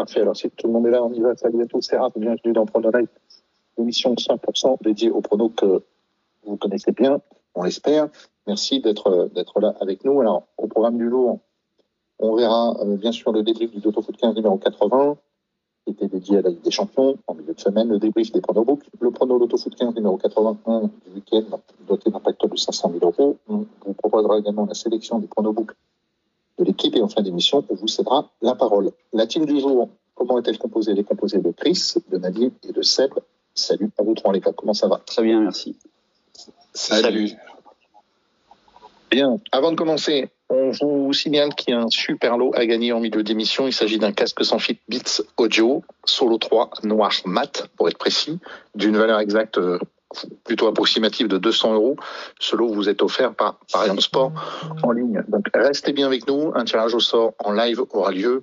Parfait. Alors, si tout le monde est là, on y va. Salut à tous. C'est Raph. Bienvenue dans Prono Live. Émission 100% dédiée au pronos que vous connaissez bien, on l'espère. Merci d'être d'être là avec nous. Alors, au programme du jour, on verra euh, bien sûr le débrief du Toto Foot 15 numéro 80, qui était dédié à la Ligue des Champions en milieu de semaine, le débrief des pronobooks, le prono Loto Foot 15 numéro 81 du week-end, doté d'un facteur de 500 000 euros. On vous proposera également la sélection des pronobooks de l'équipe et en fin d'émission, on vous cédera la parole. La team du jour, comment est-elle composée? Elle est composée de Chris, de Nadim et de Seb. Salut à vous trois les gars, comment ça va? Très bien, merci. Salut. Bien, avant de commencer, on vous signale qu'il y a un super lot à gagner en milieu d'émission. Il s'agit d'un casque sans fil Beats Audio Solo 3 noir mat, pour être précis, d'une valeur exacte euh, plutôt approximative de 200 euros. Ce lot vous est offert par Parion Sport en ligne. Donc restez bien avec nous. Un tirage au sort en live aura lieu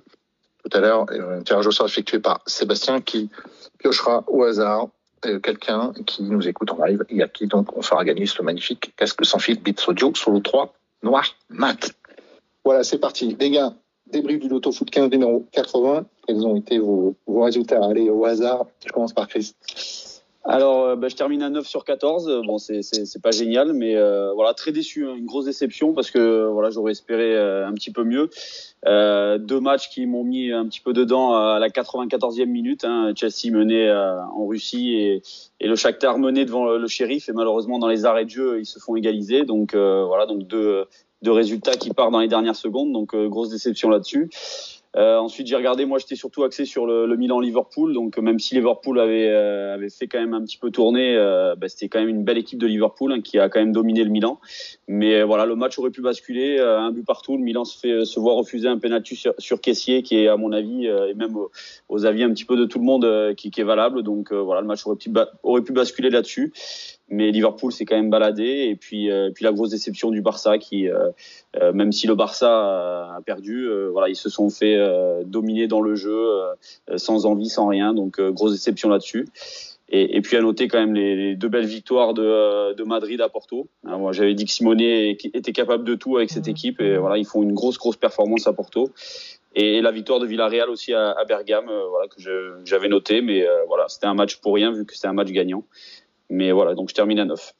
tout à l'heure. Un tirage au sort effectué par Sébastien qui piochera au hasard euh, quelqu'un qui nous écoute en live et à qui donc on fera gagner ce magnifique casque sans fil Beats Audio Solo 3 noir mat. Voilà, c'est parti. Les gars, débrief du Loto Foot 15 numéro 80. Quels ont été vos, vos résultats? Allez, au hasard, je commence par Chris. Alors, euh, bah, je termine à 9 sur 14. Bon, c'est pas génial, mais euh, voilà, très déçu, hein. une grosse déception parce que voilà, j'aurais espéré euh, un petit peu mieux. Euh, deux matchs qui m'ont mis un petit peu dedans à la 94e minute. Hein. Chelsea menait en Russie et, et le Shakhtar menait devant le, shérif et malheureusement dans les arrêts de jeu ils se font égaliser. Donc voilà, donc deux, deux résultats qui partent dans les dernières secondes. Donc grosse déception là-dessus. Euh, ensuite, j'ai regardé. Moi, j'étais surtout axé sur le, Milan-Liverpool. Donc, même si Liverpool avait, euh, avait fait quand même un petit peu tourner, euh, bah, c'était quand même une belle équipe de Liverpool hein, qui a quand même dominé le Milan. Mais voilà, le match aurait pu basculer, un but partout. Le Milan se voit refuser un penalty sur, sur Caissier, qui est à mon avis et même aux, avis un petit peu de tout le monde, qui, qui, est valable. Donc voilà, le match aurait pu, aurait pu basculer là-dessus mais Liverpool s'est quand même baladé et puis euh, puis la grosse déception du Barça qui euh, euh, même si le Barça a perdu voilà ils se sont fait dominer dans le jeu sans envie sans rien donc grosse déception là-dessus et, et, puis à noter quand même les, les deux belles victoires de, de Madrid à Porto. Hein, moi, j'avais dit que Simone était capable de tout avec cette équipe et voilà, ils font une grosse grosse performance à Porto. Et la victoire de Villarreal aussi à, à Bergame, voilà que j'avais noté, mais voilà, c'était un match pour rien vu que c'était un match gagnant. Mais voilà, donc je termine à 9.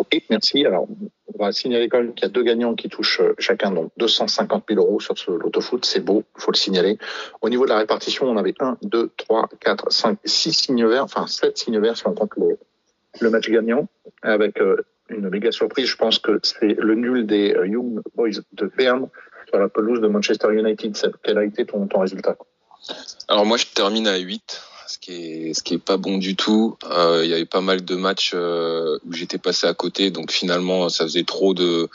Ok, merci. Alors, on va signaler quand même qu'il y a deux gagnants qui touchent euh, chacun donc 250 000 euros sur ce loto foot. C'est beau, il faut le signaler. Au niveau de la répartition, on avait 1, 2, 3, 4, 5, 6 signes verts, enfin 7 signes verts si on compte le, le match gagnant, avec euh, une méga surprise. Je pense que c'est le nul des euh, Young Boys de Berne sur la pelouse de Manchester United. Quel a été ton, ton résultat? Alors moi, je termine à 8 ce qui est ce qui est pas bon du tout. Euh, il y avait pas mal de matchs euh, où j'étais passé à côté, donc finalement ça faisait trop de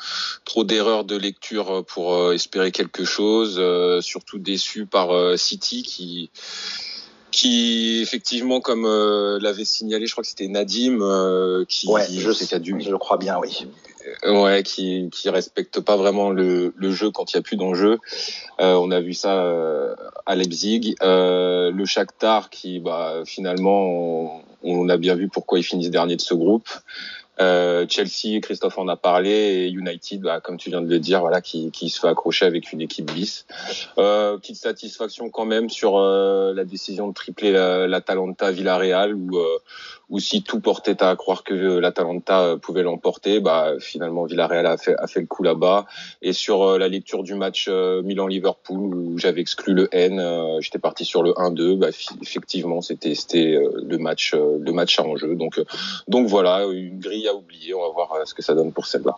trop d'erreurs de lecture pour euh, espérer quelque chose. surtout déçu par City qui qui effectivement comme l'avait signalé, je crois que c'était Nadim qui, ouais, je sais, je crois bien, oui ouais, qui qui respecte pas vraiment le, le jeu quand il y a plus d'enjeu. Euh, on a vu ça euh, à Leipzig. Euh, le Shakhtar qui, bah, finalement, on, on, a bien vu pourquoi ils finissent dernier de ce groupe. Euh, Chelsea, Christophe en a parlé, et United, bah, comme tu viens de le dire, voilà, qui, qui se fait accrocher avec une équipe bis. Euh, petite satisfaction quand même sur euh, la décision de tripler l'Atalanta la Villarreal, où, euh, où si tout portait à croire que l'Atalanta pouvait l'emporter, bah, finalement Villarreal a fait, le coup là-bas. Et sur la lecture du match Milan-Liverpool, où j'avais exclu le N, j'étais parti sur le 1-2, bah, effectivement, c'était le match, le match à enjeu. Donc, donc voilà, une grille à oublier. On va voir euh, ce que ça donne pour celle-là.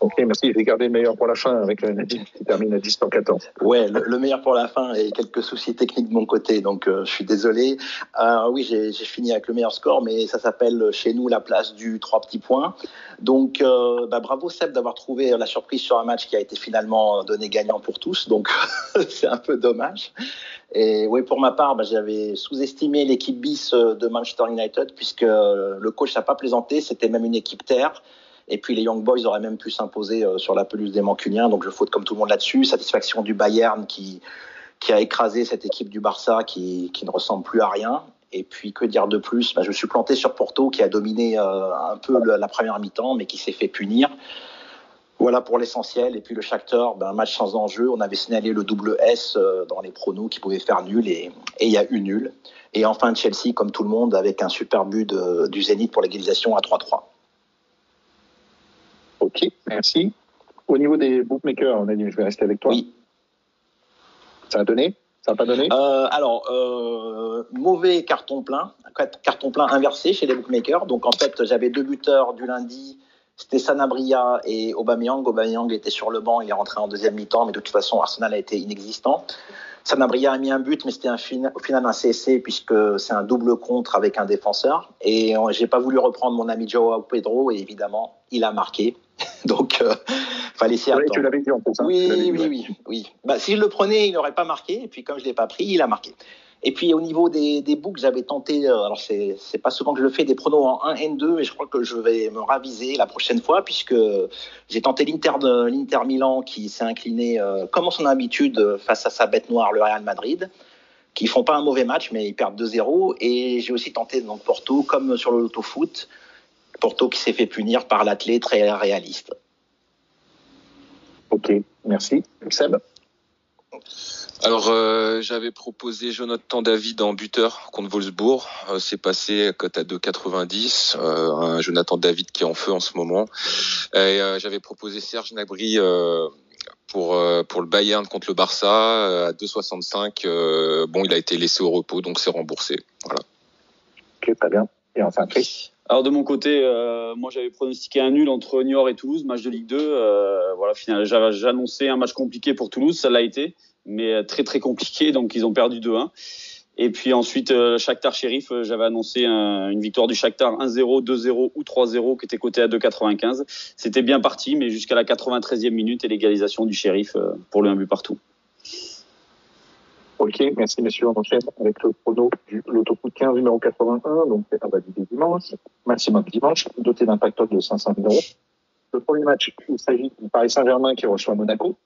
Ok, merci. J'ai gardé le meilleur pour la fin avec le Nadim qui termine à 10 14. Ouais, le, meilleur pour la fin et quelques soucis techniques de mon côté, donc euh, je suis désolé. Euh, oui, j'ai fini avec le meilleur score, mais ça s'appelle chez nous la place du 3 petits points. Donc euh, bah, bravo Seb d'avoir trouvé la surprise sur un match qui a été finalement donné gagnant pour tous, donc c'est un peu dommage. Et oui, pour ma part, bah, j'avais sous-estimé l'équipe bis de Manchester United puisque le coach n'a pas plaisanté, c'était même une équipe terre. Et puis les Young Boys auraient même pu s'imposer euh, sur la pelouse des Mancuniens. Donc je faute comme tout le monde là-dessus. Satisfaction du Bayern qui, a écrasé cette équipe du Barça qui, ne ressemble plus à rien. Et puis que dire de plus? Bah, Je suis planté sur Porto qui a dominé euh, un peu la première mi-temps mais qui s'est fait punir. Voilà pour l'essentiel. Et puis le Shakhtar, ben, match sans enjeu. On avait signalé le double S euh, dans les pronos qui pouvait faire nul et il y a eu nul. Et enfin Chelsea, comme tout le monde, avec un super but du Zénith pour l'égalisation à 3-3. Ok, merci. Au niveau des bookmakers, on a dit, je vais rester avec toi. Oui. Ça a donné? Ça n'a pas donné? Euh, Alors, euh, mauvais carton plein, carton plein inversé chez les bookmakers. Donc en fait, j'avais deux buteurs du lundi c'était Sanabria et Aubameyang. Aubameyang était sur le banc, il est rentré en deuxième mi-temps, mais de toute façon, Arsenal a été inexistant. Sanabria a mis un but, mais c'était au final un CSC puisque c'est un double contre avec un défenseur. Et j'ai pas voulu reprendre mon ami Joao Pedro et évidemment, il a marqué. Donc, euh, fallait s'y attendre. tu l'avais dit en plus. Hein. oui, oui, oui, oui, Bah, si je le prenais, il n'aurait pas marqué. Et puis, comme je l'ai pas pris, il a marqué. Et puis au niveau des, des books, j'avais tenté, euh, alors c'est, c'est pas souvent que je le fais, des pronos en 1 N2, et je crois que je vais me raviser la prochaine fois, puisque j'ai tenté l'Inter, de, l'Inter Milan qui s'est incliné, euh, comme en son habitude, face à sa bête noire, le Real Madrid, qui font pas un mauvais match, mais ils perdent 2-0. Et j'ai aussi tenté donc Porto, comme sur le loto foot, Porto qui s'est fait punir par l'athlète très réaliste. Ok, merci. Seb alors, euh, j'avais proposé Jonathan David en buteur contre Wolfsburg. Euh, c'est passé à cote à 2,90. Euh, un Jonathan David qui est en feu en ce moment. Et j'avais proposé Serge Nabry pour pour le Bayern contre le Barça à 2,65. bon, il a été laissé au repos, donc c'est remboursé. Voilà. Ok, très bien. Alors de mon côté, moi j'avais pronostiqué un nul entre Niort et Toulouse, match de Ligue 2. voilà, finalement, annoncé un match compliqué pour Toulouse, ça l'a été mais euh, très très compliqué. Donc ils ont perdu 2-1. Et puis ensuite, euh, Shakhtar Sheriff, euh, j'avais annoncé une victoire du Shakhtar 1-0, 2-0 ou 3-0 qui était coté à 2,95. C'était bien parti, mais jusqu'à la 93e minute et l'égalisation du Sheriff pour le 1 but partout. Ok, merci messieurs. On enchaîne avec le prono du de 15 numéro 81, donc c'est à valider dimanche, maximum dimanche, doté d'un facteur de 500 000 euros. Le premier match, il s'agit du Paris Saint-Germain qui reçoit Monaco.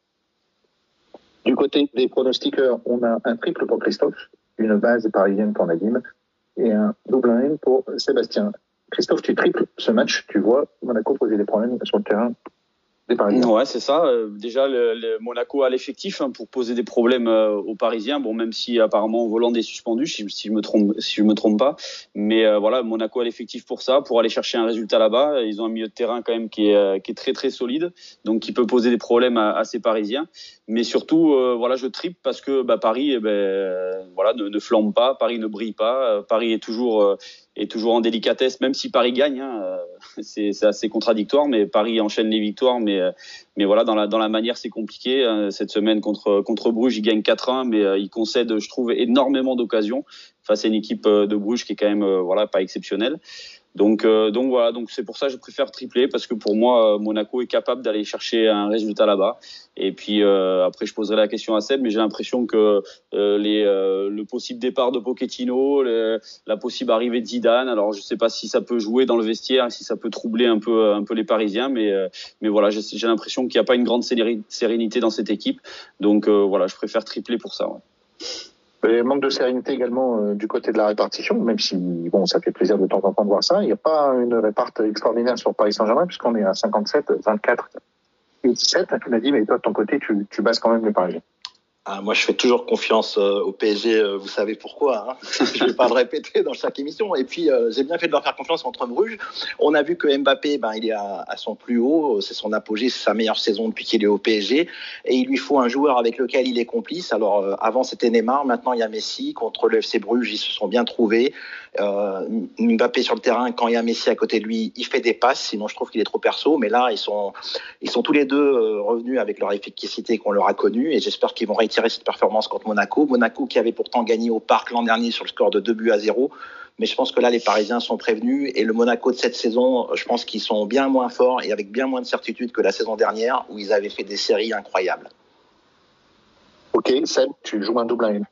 Du côté des pronostiqueurs, on a un triple pour Christophe, une base parisienne pour Nadim et un double N pour Sébastien. Christophe, tu triples ce match, tu vois Monaco poser des problèmes sur le terrain Ouais, c'est ça. Euh, déjà, Monaco a l'effectif hein, pour poser des problèmes euh, aux Parisiens. Bon, même si apparemment Voland est suspendu, si, je me trompe, si je me trompe pas. Mais euh, voilà, Monaco a l'effectif pour ça, pour aller chercher un résultat là-bas. Ils ont un milieu de terrain quand même qui est, très très solide, donc qui peut poser des problèmes à, ces Parisiens. Mais surtout, voilà, je tripe parce que bah, Paris, eh ben, voilà, ne flambe pas. Paris ne brille pas. Paris est toujours est toujours en délicatesse, même si Paris gagne. Hein, c'est assez contradictoire, mais Paris enchaîne les victoires. Mais, mais voilà, dans la, dans la manière, c'est compliqué. Hein. Cette semaine contre, contre Bruges, il gagne 4-1, mais euh, il concède, je trouve, énormément d'occasions face à une équipe euh, de Bruges qui est quand même euh, voilà, pas exceptionnelle. Donc, euh, donc voilà, donc c'est pour ça que je préfère tripler parce que pour moi, Monaco est capable d'aller chercher un résultat là-bas. Et puis euh, après, je poserai la question à Seb, mais j'ai l'impression que euh, les, le possible départ de Pochettino, la possible arrivée de Zidane, alors je sais pas si ça peut jouer dans le vestiaire, si ça peut troubler un peu, un peu les Parisiens, mais, mais voilà, j'ai l'impression qu'il n'y a pas une grande sérénité dans cette équipe. Donc voilà, je préfère tripler pour ça. Ouais. Et manque de sérénité également euh, du côté de la répartition, même si bon, ça fait plaisir de temps en temps de voir ça. Il n'y a pas une réparte extraordinaire sur Paris Saint-Germain puisqu'on est à 57, 24 et 17. Tu m'as dit, mais toi de ton côté, tu, tu bases quand même les Parisiens. Ah, moi, je fais toujours confiance euh, au PSG. Euh, vous savez pourquoi. Hein je ne vais pas le répéter dans chaque émission. Et puis, euh, j'ai bien fait de leur faire confiance contre Bruges. On a vu que Mbappé, ben, il est à, à son plus haut. C'est son apogée, c'est sa meilleure saison depuis qu'il est au PSG. Et il lui faut un joueur avec lequel il est complice. Alors, avant, c'était Neymar. Maintenant, il y a Messi. Contre le FC Bruges, ils se sont bien trouvés. Mbappé sur le terrain, quand il y a Messi à côté de lui, il fait des passes. Sinon, je trouve qu'il est trop perso. Mais là, ils sont, ils sont tous les deux revenus avec leur efficacité qu'on leur a connue. Et j'espère qu'ils vont réussir tirer cette performance contre Monaco. Monaco qui avait pourtant gagné au Parc l'an dernier sur le score de 2 buts à 0. Mais je pense que là, les Parisiens sont prévenus. Et le Monaco de cette saison, je pense qu'ils sont bien moins forts et avec bien moins de certitude que la saison dernière où ils avaient fait des séries incroyables. Ok, Seb, tu joues un double line.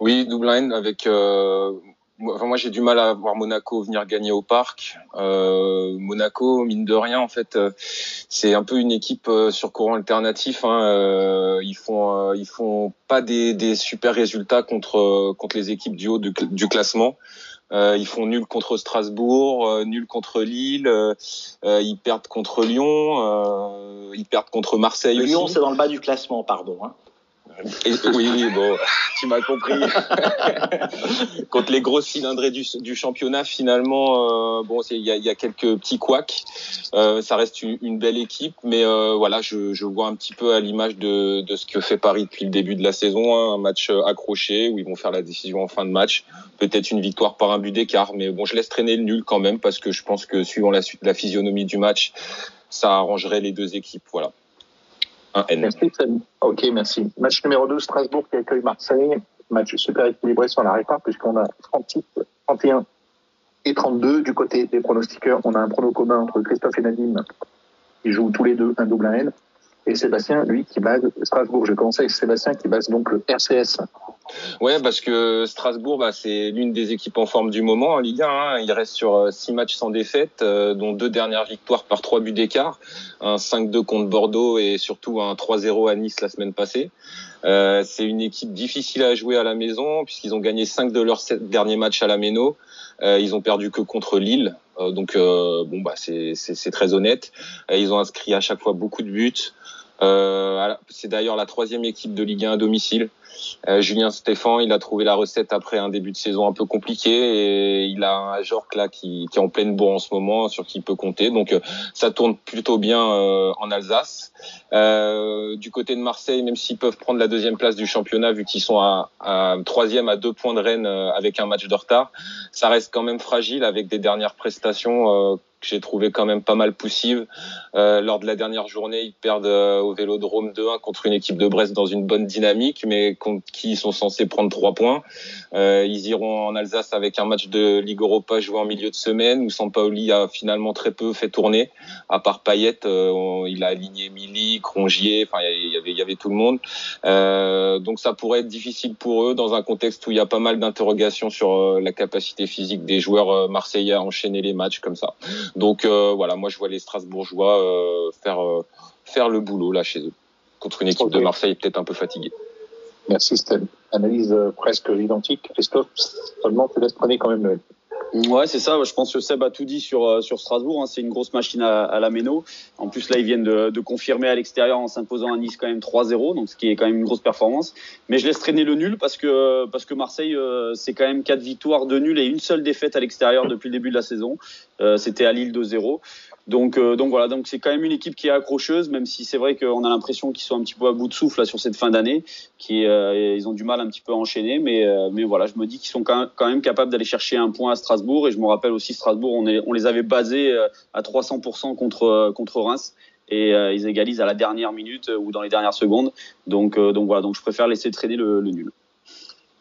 Oui, double line avec euh, moi j'ai du mal à voir Monaco venir gagner au parc. Euh, Monaco, mine de rien, en fait, euh, c'est un peu une équipe euh, sur courant alternatif. Hein. Euh, ils font, ils font pas des, des, super résultats contre contre les équipes du haut du, du classement. Euh, ils font nul contre Strasbourg, nul contre Lille, euh, ils perdent contre Lyon, ils perdent contre Marseille Lyon, c'est dans le bas du classement, pardon. Hein. Oui, oui, bon, tu m'as compris. Contre les grosses cylindrées du, du championnat, finalement, euh, bon, il y a, y a, quelques petits couacs. Euh, ça reste une, belle équipe, mais euh, voilà, je, je, vois un petit peu à l'image de, de, ce que fait Paris depuis le début de la saison, hein, un match accroché où ils vont faire la décision en fin de match, peut-être une victoire par un but d'écart, mais bon, je laisse traîner le nul quand même parce que je pense que suivant la, la physionomie du match, ça arrangerait les deux équipes, voilà. Merci, Ok, merci. Match numéro 2, Strasbourg qui accueille Marseille. Match super équilibré sur la répart puisqu'on a 30 31 et 32. Du côté des pronostiqueurs, on a un prono commun entre Christophe et Nadim qui jouent tous les deux un double à N et Sébastien, lui, qui base Strasbourg. Je commence avec Sébastien qui base donc le RCS. Ouais, parce que Strasbourg, bah, c'est l'une des équipes en forme du moment en Ligue 1. Hein. Il reste sur euh, six matchs sans défaite, euh, dont deux dernières victoires par trois buts d'écart, un 5-2 contre Bordeaux et surtout un 3-0 à Nice la semaine passée. Euh, c'est une équipe difficile à jouer à la maison puisqu'ils ont gagné cinq de leurs sept derniers matchs à la Méno. Euh, ils ont perdu que contre Lille, euh, donc bon bah c'est très honnête. ils ont inscrit à chaque fois beaucoup de buts. C'est d'ailleurs la troisième équipe de Ligue 1 à domicile. Euh, Julien Stéphan, il a trouvé la recette après un début de saison un peu compliqué et il a un Ajorc là qui, est en pleine bourre en ce moment sur qui il peut compter. Donc euh, ça tourne plutôt bien euh, en Alsace. Du côté de Marseille, même s'ils peuvent prendre la deuxième place du championnat vu qu'ils sont à, troisième à deux points de Rennes avec un match de retard, ça reste quand même fragile avec des dernières prestations que j'ai trouvé quand même pas mal poussive. Euh, lors de la dernière journée, ils perdent au Vélodrome 2-1 contre une équipe de Brest dans une bonne dynamique, mais contre qui ils sont censés prendre trois points. Euh, ils iront en Alsace avec un match de Ligue Europa joué en milieu de semaine où Sampaoli a finalement très peu fait tourner. À part Payet, euh, il a aligné Mili, Crongier, enfin il y avait, il y avait tout le monde. Euh, donc ça pourrait être difficile pour eux dans un contexte où il y a pas mal d'interrogations sur la capacité physique des joueurs marseillais à enchaîner les matchs comme ça. Donc voilà, moi je vois les Strasbourgeois faire faire le boulot là chez eux contre une équipe de Marseille peut-être un peu fatiguée. Merci Stan. Analyse presque identique. Christophe, seulement tu laisses prendre quand même Ouais, c'est ça. Je pense que Seb a tout dit sur euh, sur Strasbourg. Hein. C'est une grosse machine à, à, la méno. En plus, là, ils viennent de, de confirmer à l'extérieur en s'imposant à Nice quand même 3-0, donc ce qui est quand même une grosse performance. Mais je laisse traîner le nul parce que parce que Marseille, euh, c'est quand même quatre victoires, de nul et une seule défaite à l'extérieur depuis le début de la saison. Euh, C'était à Lille 2-0. Donc, euh, donc voilà, donc c'est quand même une équipe qui est accrocheuse, même si c'est vrai qu'on a l'impression qu'ils sont un petit peu à bout de souffle là, sur cette fin d'année, qui euh, ont du mal un petit peu à enchaîner, mais euh, mais voilà, je me dis qu'ils sont quand même, capables d'aller chercher un point à Strasbourg, et je me rappelle aussi Strasbourg, on, est, on les avait basés euh, à 300% contre contre Reims, et ils égalisent à la dernière minute ou dans les dernières secondes, donc donc voilà, donc je préfère laisser traîner le, le nul.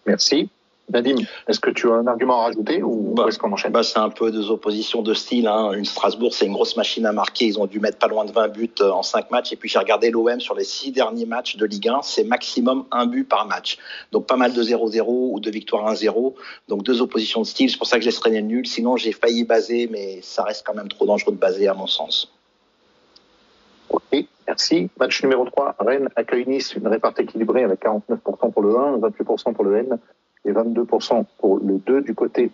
Merci. Nadim, est-ce que tu as un argument à rajouter ou bah, est-ce qu'on enchaîne? bah, C'est un peu deux oppositions de style. Hein. Une Strasbourg, c'est une grosse machine à marquer. Ils ont dû mettre pas loin de 20 buts euh, en 5 matchs. Et puis j'ai regardé l'OM sur les 6 derniers matchs de Ligue 1. C'est maximum un but par match. Donc pas mal de 0-0 ou de victoire 1-0. Donc deux oppositions de style. C'est pour ça que je laisse traîner le nul. Sinon j'ai failli baser, mais ça reste quand même trop dangereux de baser à mon sens. Ok, merci. Match numéro 3, Rennes accueille Nice, une répartie équilibrée avec 49% pour le 1, 28% pour le N et 22% pour le 2 du côté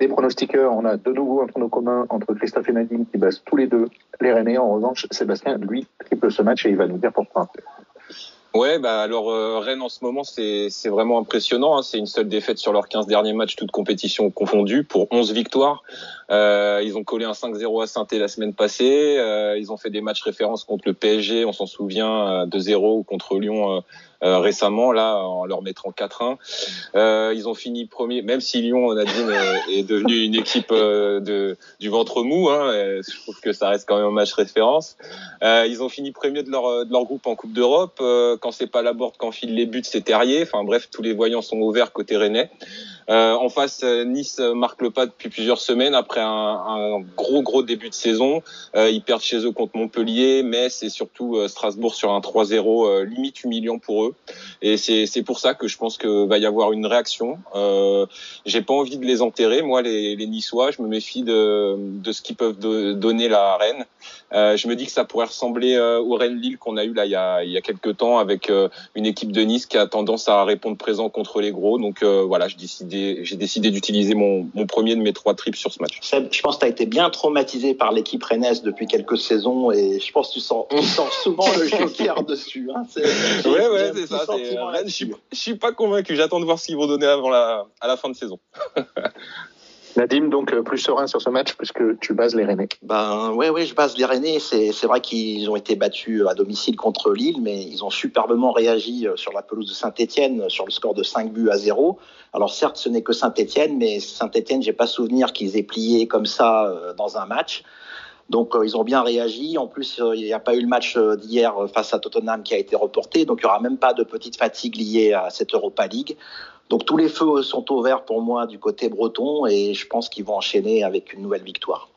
des pronostiqueurs. On a de nouveau un prono commun entre Christophe et Nadine qui basent tous les deux les Rennais. En revanche, Sébastien, lui, triple ce match et il va nous dire pourquoi. Ouais, bah alors euh, Rennes en ce moment c'est c'est vraiment impressionnant. Hein. C'est une seule défaite sur leurs 15 derniers matchs, toutes compétitions confondues, pour 11 victoires. Euh, ils ont collé un 5-0 à saint la semaine passée. Euh, ils ont fait des matchs références contre le PSG, on s'en souvient, 2-0 contre Lyon euh, récemment, là, en leur mettant 4-1. Euh, ils ont fini premier, même si Lyon, on a dit, est devenu une équipe euh, de, du ventre mou. Hein, je trouve que ça reste quand même un match référence. Euh, ils ont fini premier de leur, de leur groupe en Coupe d'Europe. quand c'est pas la board quand file les buts, c'est Terrier. Enfin bref, tous les voyants sont ouverts côté Rennais. Euh, en face, Nice marque le pas depuis plusieurs semaines après un, un gros gros début de saison. Euh, ils perdent chez eux contre Montpellier, Metz et surtout Strasbourg sur un 3-0 limite humiliant pour eux. Et c'est pour ça que je pense que va y avoir une réaction. Euh, J'ai pas envie de les enterrer, moi, les, les Niçois. Je me méfie de, de ce qu'ils peuvent donner la Rennes. Euh, je me dis que ça pourrait ressembler euh, au Rennes-Lille qu'on a eu là il y a, il y a quelques temps avec euh, une équipe de Nice qui a tendance à répondre présent contre les gros. Donc euh, voilà, je décide j'ai décidé d'utiliser mon, mon, premier de mes trois trips sur ce match. Seb, je pense que tu as été bien traumatisé par l'équipe rennaise depuis quelques saisons et je pense que tu sens, tu sens souvent le joker dessus. Hein. Ouais, ouais, c'est ça. je, suis, je suis pas convaincu. J'attends de voir ce qu'ils vont donner avant la, à la fin de saison. Nadim, donc euh, plus serein sur ce match puisque tu bases les Rennais. Ben ouais, ouais, je base les Rennais. C'est, vrai qu'ils ont été battus à domicile contre Lille, mais ils ont superbement réagi euh, sur la pelouse de Saint-Etienne sur le score de 5 buts à 0. Alors certes, ce n'est que Saint-Etienne, mais Saint-Etienne, j'ai pas souvenir qu'ils aient plié comme ça euh, dans un match. Donc ils ont bien réagi. En plus, il n'y a pas eu le match d'hier face à Tottenham qui a été reporté, donc il n'y aura même pas de petite fatigue liée à cette Europa League. Donc tous les feux sont au vert pour moi du côté breton et je pense qu'ils vont enchaîner avec une nouvelle victoire.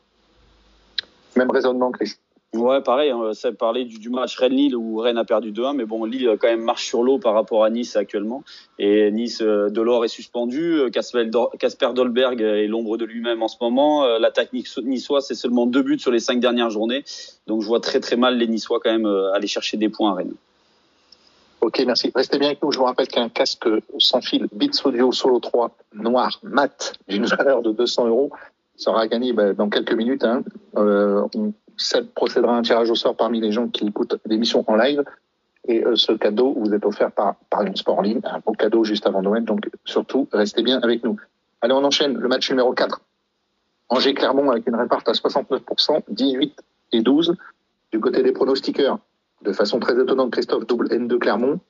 Même raisonnement, Chris. Ouais, pareil. Hein, ça parlait du, match Rennes-Lille où Rennes a perdu 2-1, mais bon, Lille quand même marche sur l'eau par rapport à Nice actuellement. Et Nice, euh, Delors est suspendu, euh, Casper Dolberg est l'ombre de lui-même en ce moment. Euh, l'attaque niçoise, c'est seulement deux buts sur les cinq dernières journées. Donc je vois très très mal les Niçois quand même aller chercher des points à Rennes. Ok, merci. Restez bien avec nous. Je vous rappelle qu'un casque sans fil Beats Audio Solo 3 noir mat d'une valeur de 200 euros sera gagné bah, dans quelques minutes. Hein. Euh, on procédera à un tirage au sort parmi les gens qui écoutent l'émission en live. Et euh, ce cadeau vous est offert par Sport en ligne, un beau cadeau juste avant Noël. Donc surtout, restez bien avec nous. Allez, on enchaîne le match numéro 4. Angers-Clermont avec une réparte à 69%, 18 et 12. Du côté des pronostiqueurs, de façon très étonnante, Christophe double N de Clermont.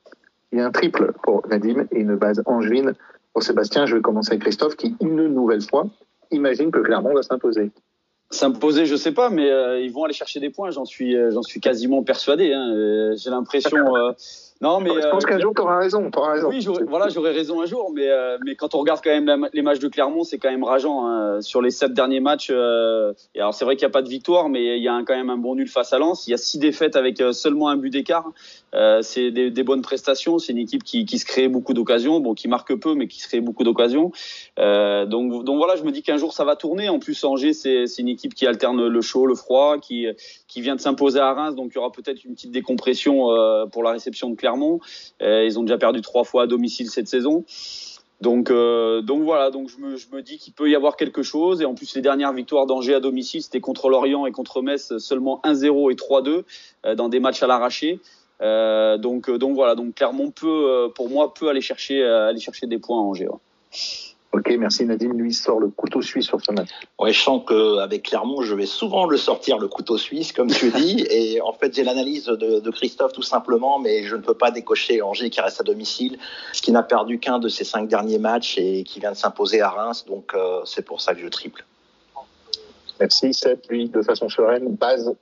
Il y a un triple pour Nadim et une base angevine pour Sébastien. Je vais commencer avec Christophe qui, une nouvelle fois, imagine que Clermont va s'imposer. S'imposer, je sais pas, mais euh, ils vont aller chercher des points. J'en suis, euh, quasiment persuadé. Hein. Euh, j'ai l'impression. Non, mais je pense qu'un jour tu auras raison. raison. Oui, voilà, j'aurai raison un jour, mais mais quand on regarde quand même les matchs de Clermont, c'est quand même rageant. Hein. Sur les sept derniers matchs, et alors c'est vrai qu'il n'y a pas de victoire, mais il y a quand même un bon nul face à Lens. Il y a six défaites avec seulement un but d'écart. c'est des, des, bonnes prestations. C'est une équipe qui, qui se crée beaucoup d'occasions, bon, qui marque peu, mais qui se crée beaucoup d'occasions. donc donc voilà, je me dis qu'un jour ça va tourner. En plus, Angers, c'est une équipe qui alterne le chaud, le froid, qui qui vient de s'imposer à Reims, donc il y aura peut-être une petite décompression pour la réception de Clermont. Euh, ils ont déjà perdu trois fois à domicile cette saison. Donc, euh, voilà, donc je me, dis qu'il peut y avoir quelque chose. Et en plus, les dernières victoires d'Angers à domicile, c'était contre Lorient et contre Metz, seulement 1-0 et 3-2 euh, dans des matchs à l'arraché. donc, donc voilà, donc Clermont peut, pour moi, peut aller chercher, aller chercher des points à Angers. Ok, merci Nadine. Lui sort le couteau suisse sur ce match. Ouais, je sens qu'avec Clermont, je vais souvent le sortir, le couteau suisse, comme tu dis. et en fait, j'ai l'analyse de, Christophe tout simplement, mais je ne peux pas décocher Angers qui reste à domicile, qui n'a perdu qu'un de ses cinq derniers matchs et qui vient de s'imposer à Reims. Donc, euh, c'est pour ça que je triple. Merci, Seth. Lui, de façon sereine, base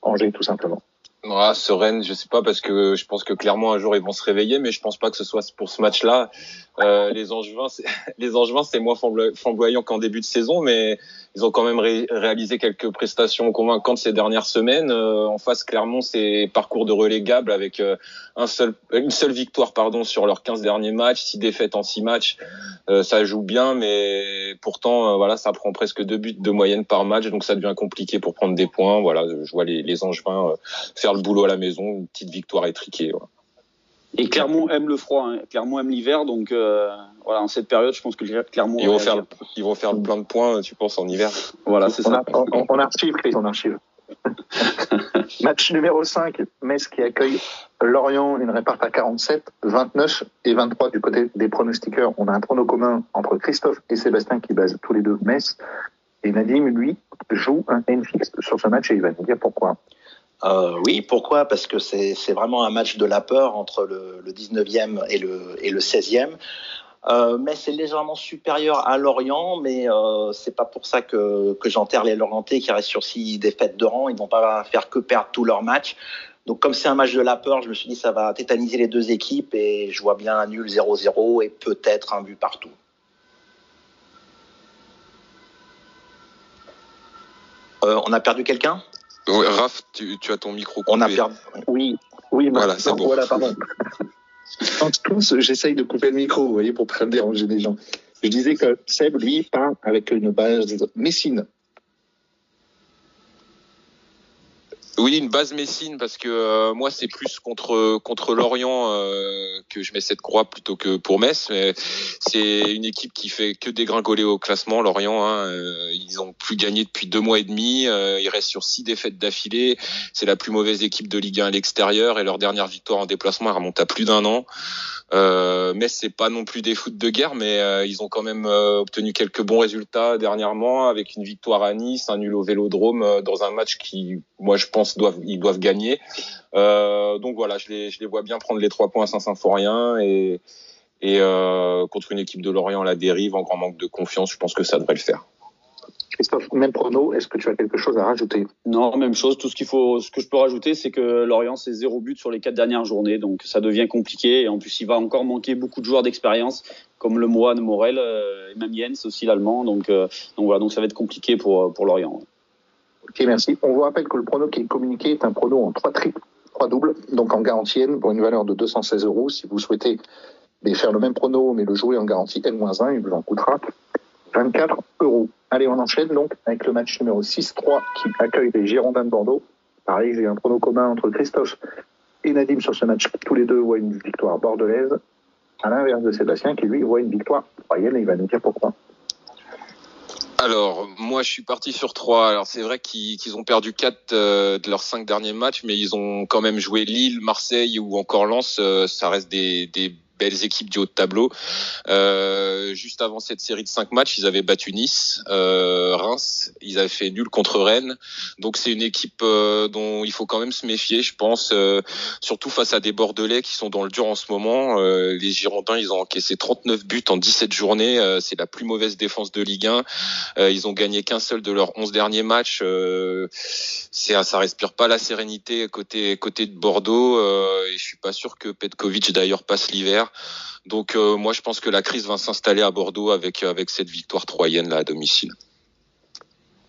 Angers tout simplement. Ah, sereine, je sais pas parce que je pense que clairement un jour ils vont se réveiller, mais je pense pas que ce soit pour ce match-là. Euh, les Angevins, les Angevins, c'est moins flamboyant qu'en début de saison, mais ils ont quand même réalisé quelques prestations convaincantes ces dernières semaines. Euh, en face, clairement, c'est parcours de relégable avec euh, une seule victoire pardon sur leurs 15 derniers matchs, six défaites en six matchs. Euh, ça joue bien, mais pourtant, voilà, ça prend presque deux buts de moyenne par match, donc ça devient compliqué pour prendre des points. Voilà, je vois les, les Angevins faire le boulot à la maison, une petite victoire étriquée. Et Clermont aime le froid, hein. Clermont aime l'hiver, donc euh, voilà, en cette période, je pense que Clermont. Ils vont faire, ils vont faire plein de points, tu penses, en hiver. Voilà, c'est ça. on, on, archive, Chris, on archive. Match numéro 5, Metz qui accueille Lorient, une réparte à 47, 29 et 23 du côté des pronostiqueurs. On a un prono commun entre Christophe et Sébastien qui basent tous les deux Metz. Et Nadim, lui, joue un N fixe sur ce match et il va nous dire pourquoi. Euh, oui, pourquoi? Parce que c'est vraiment un match de la peur entre le, le 19e et le, et le 16e. Euh, mais c'est légèrement supérieur à Lorient, mais euh, c'est pas pour ça que, j'enterre les Lorientais qui restent sur six défaites de rang. Ils vont pas faire que perdre tous leurs matchs. Donc comme c'est un match de la peur, je me suis dit ça va tétaniser les deux équipes et je vois bien un nul 0-0 et peut-être un but partout. On a perdu quelqu'un? Raph, tu, tu, as ton micro coupé. On a perdu. Oui, oui, voilà, c'est bon. Voilà, pardon. en tous, j'essaye de couper le micro, vous voyez, pour pas déranger les gens. Je disais que Seb, lui, part avec une base Messine. Oui, une base Messine parce que euh, moi c'est plus contre contre Lorient euh, que je mets cette croix plutôt que pour Metz. C'est une équipe qui fait que dégringoler au classement. Lorient, hein, euh, ils ont plus gagné depuis deux mois et demi. ils restent sur six défaites d'affilée. C'est la plus mauvaise équipe de Ligue 1 à l'extérieur et leur dernière victoire en déplacement elle remonte à plus d'un an. Euh, Metz c'est pas non plus des foot de guerre, mais ils ont quand même obtenu quelques bons résultats dernièrement avec une victoire à Nice, un nul au Vélodrome dans un match qui, moi je pense doivent, ils doivent gagner. Euh, donc voilà, je les, je les vois bien prendre les trois points à Saint-Symphorien et, et euh, contre une équipe de Lorient à la dérive, en grand manque de confiance, je pense que ça devrait le faire. Christophe, même prono, est-ce que tu as quelque chose à rajouter? Non, même chose. Tout ce qu'il faut, ce que je peux rajouter, c'est que Lorient c'est zéro but sur les quatre dernières journées, donc ça devient compliqué. Et en plus, il va encore manquer beaucoup de joueurs d'expérience, comme le Moine Morel euh, et même Jens aussi l'allemand. Donc, donc voilà, donc ça va être compliqué pour pour Lorient. Ok, merci. On vous rappelle que le prono qui est communiqué est un prono en 3 triples, 3 doubles, donc en garantie N pour une valeur de 216 euros. Si vous souhaitez faire le même prono mais le jouer en garantie N-1, il vous en coûtera 24 euros. Allez, on enchaîne donc avec le match numéro 6-3 qui accueille les Girondins de Bordeaux. Pareil, j'ai un prono commun entre Christophe et Nadim sur ce match. Tous les deux voient une victoire bordelaise, à l'inverse de Sébastien qui lui voit une victoire royale et il va nous dire pourquoi. Alors, moi, je suis parti sur trois. Alors, c'est vrai qu'ils ont perdu quatre euh, de leurs cinq derniers matchs, mais ils ont quand même joué Lille, Marseille ou encore Lens. Euh, ça reste des, des belles équipes du haut de tableau. Euh, juste avant cette série de cinq matchs, ils avaient battu Nice, euh, Reims, ils avaient fait nul contre Rennes. Donc c'est une équipe euh, dont il faut quand même se méfier, je pense, surtout face à des Bordelais qui sont dans le dur en ce moment. Les Girondins, ils ont encaissé 39 buts en 17 journées. c'est la plus mauvaise défense de Ligue 1. ils ont gagné qu'un seul de leurs 11 derniers matchs. c'est ça respire pas la sérénité côté côté de Bordeaux. et je suis pas sûr que Petkovic d'ailleurs passe l'hiver. Donc euh, moi je pense que la crise va s'installer à Bordeaux avec avec cette victoire troyenne là à domicile.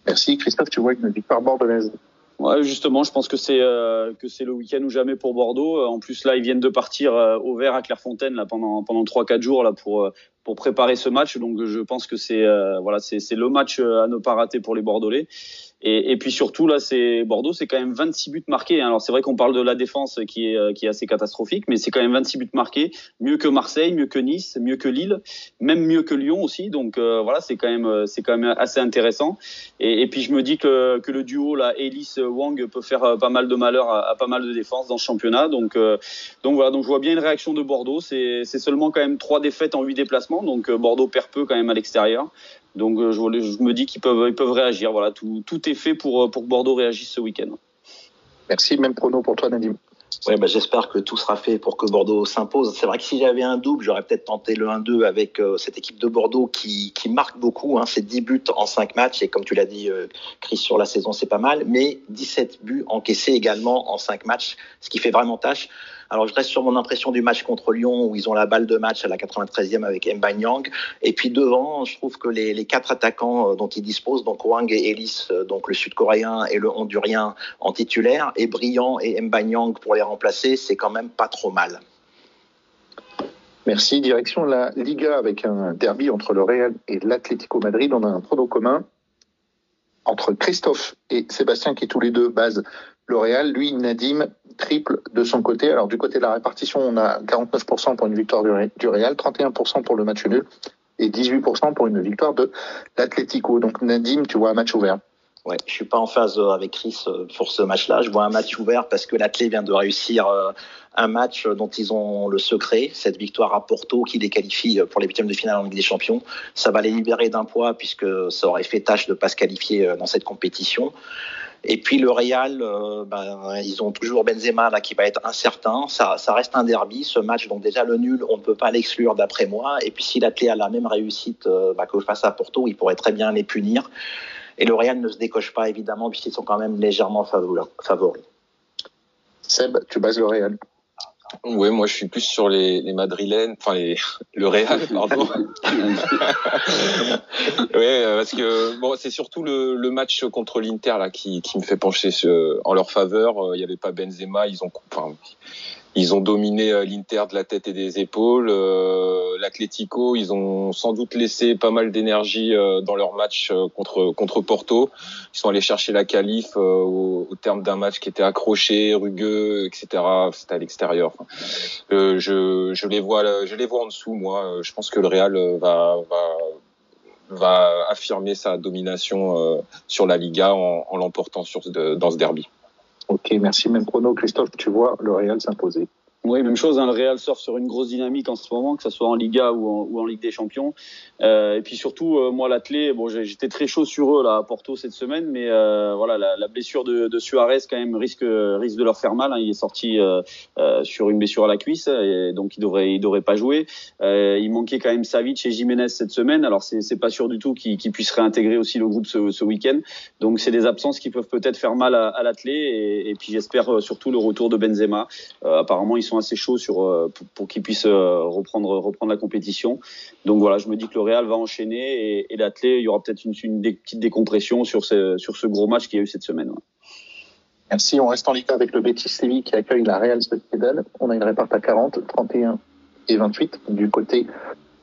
Merci Christophe, tu vois une victoire bordelaise. Ouais, justement, je pense que c'est euh, que c'est le week-end ou jamais pour Bordeaux. Euh, en plus, là, ils viennent de partir au vert à Clairefontaine là pendant pendant trois quatre jours là pour pour préparer ce match. Donc, je pense que c'est voilà, c'est c'est le match à ne pas rater pour les Bordelais. Et, et, puis surtout là, c'est Bordeaux, c'est quand même 26 buts marqués. Hein. Alors c'est vrai qu'on parle de la défense qui est euh, qui est assez catastrophique, mais c'est quand même 26 buts marqués, mieux que Marseille, mieux que Nice, mieux que Lille, même mieux que Lyon aussi. Donc euh, voilà, c'est quand même euh, quand même assez intéressant. Et, et, puis je me dis que que le duo là, Ellis Wang peut faire pas mal de malheur à, à, pas mal de défenses dans ce championnat. Donc donc voilà, donc je vois bien une réaction de Bordeaux. C'est seulement quand même trois défaites en huit déplacements, donc Bordeaux perd peu quand même à l'extérieur. Donc euh, je, je, me dis qu'ils peuvent, ils peuvent réagir. Voilà, tout, tout est fait pour, pour que Bordeaux réagisse ce week-end. Merci. Même prono pour toi, Nadim. Oui, bah, j'espère que tout sera fait pour que Bordeaux s'impose. C'est vrai que si j'avais un double, j'aurais peut-être tenté le 1-2 avec euh, cette équipe de Bordeaux qui, qui marque beaucoup. Hein, c'est 10 buts en 5 matchs et comme tu l'as dit, euh, Chris, sur la saison, c'est pas mal. Mais 17 buts encaissés également en 5 matchs, ce qui fait vraiment tâche. Alors je reste sur mon impression du match contre Lyon où ils ont la balle de match à la 93e avec Mbanyang. Et puis devant, je trouve que les, quatre attaquants euh, dont ils disposent, donc Wang et Ellis, euh, donc le Sud-Coréen et le Hondurien en titulaire, et Brillant et Mbanyang pour les remplacer, c'est quand même pas trop mal. Merci. Direction la Liga avec un derby entre le Real et l'Atlético Madrid. On a un prono commun entre Christophe et Sébastien qui tous les deux basent le Real. Lui, Nadim, triple de son côté. Alors du côté de la répartition, on a 49% pour une victoire du Real, 31% pour le match nul et 18% pour une victoire de l'Atlético. Donc Nadim, tu vois un match ouvert. Ouais, je suis pas en phase euh, avec Chris euh, pour ce match-là. Je vois un match ouvert parce que l'Atlético vient de réussir euh, un match dont ils ont le secret, cette victoire à Porto qui les qualifie pour les huitièmes de finale en Ligue des Champions. Ça va les libérer d'un poids puisque ça aurait fait tâche de ne pas se qualifier dans cette compétition. Et puis le Real, euh, ben, ils ont toujours Benzema là qui va être incertain. Ça, ça reste un derby, ce match. Donc déjà le nul, on ne peut pas l'exclure d'après moi. Et puis si l'Athlé a la même réussite euh, bah, que face à Porto, il pourrait très bien les punir. Et le Real ne se décoche pas évidemment puisqu'ils sont quand même légèrement favoris. Seb, tu bases le Real oui, moi je suis plus sur les, les Madrilènes, enfin les, le Real, pardon. oui, euh, parce que bon, c'est surtout le, le, match contre l'Inter là qui, qui me fait pencher en leur faveur. Euh, il n'y avait pas Benzema, ils ont, enfin, ils ont dominé euh, l'Inter de la tête et des épaules. Euh, L'Atlético, ils ont sans doute laissé pas mal d'énergie euh, dans leur match contre contre Porto. Ils sont allés chercher la qualif au, au, terme d'un match qui était accroché, rugueux, etc. C'était à l'extérieur. Enfin, je, je les vois, je les vois en dessous. Moi, je pense que le Real va, va va affirmer sa domination sur la Liga en, en l'emportant sur dans ce derby. Ok, merci. Même prono, Christophe, tu vois le Real s'imposer. Oui, même chose. Hein, le Real sort sur une grosse dynamique en ce moment, que ce soit en Liga ou en, Ligue des Champions. Euh, et puis surtout, euh, moi, l'athlé, bon, j'étais très chaud sur eux là à Porto cette semaine, mais euh, voilà, la, la, blessure de, de, Suarez quand même risque risque de leur faire mal. Hein. Il est sorti euh, euh, sur une blessure à la cuisse, et donc il devrait il devrait pas jouer. il manquait quand même Savic et Jiménez cette semaine. Alors c'est pas sûr du tout qu'ils qu puissent réintégrer aussi le groupe ce, ce week-end. Donc c'est des absences qui peuvent peut-être faire mal à, à l'athlé. Et, et, puis j'espère surtout le retour de Benzema. apparemment, ils sont assez chauds sur, euh, pour, qu'ils puissent euh, reprendre, reprendre la compétition. Donc voilà, je me dis que le Real va enchaîner et, et il y aura peut-être une, petite décompression sur ce, sur ce gros match qu'il y a eu cette semaine. Merci. On reste en Ligue avec le Betis Séville qui accueille la Real Sociedad. On a une réparte à 40, 31 et 28 du côté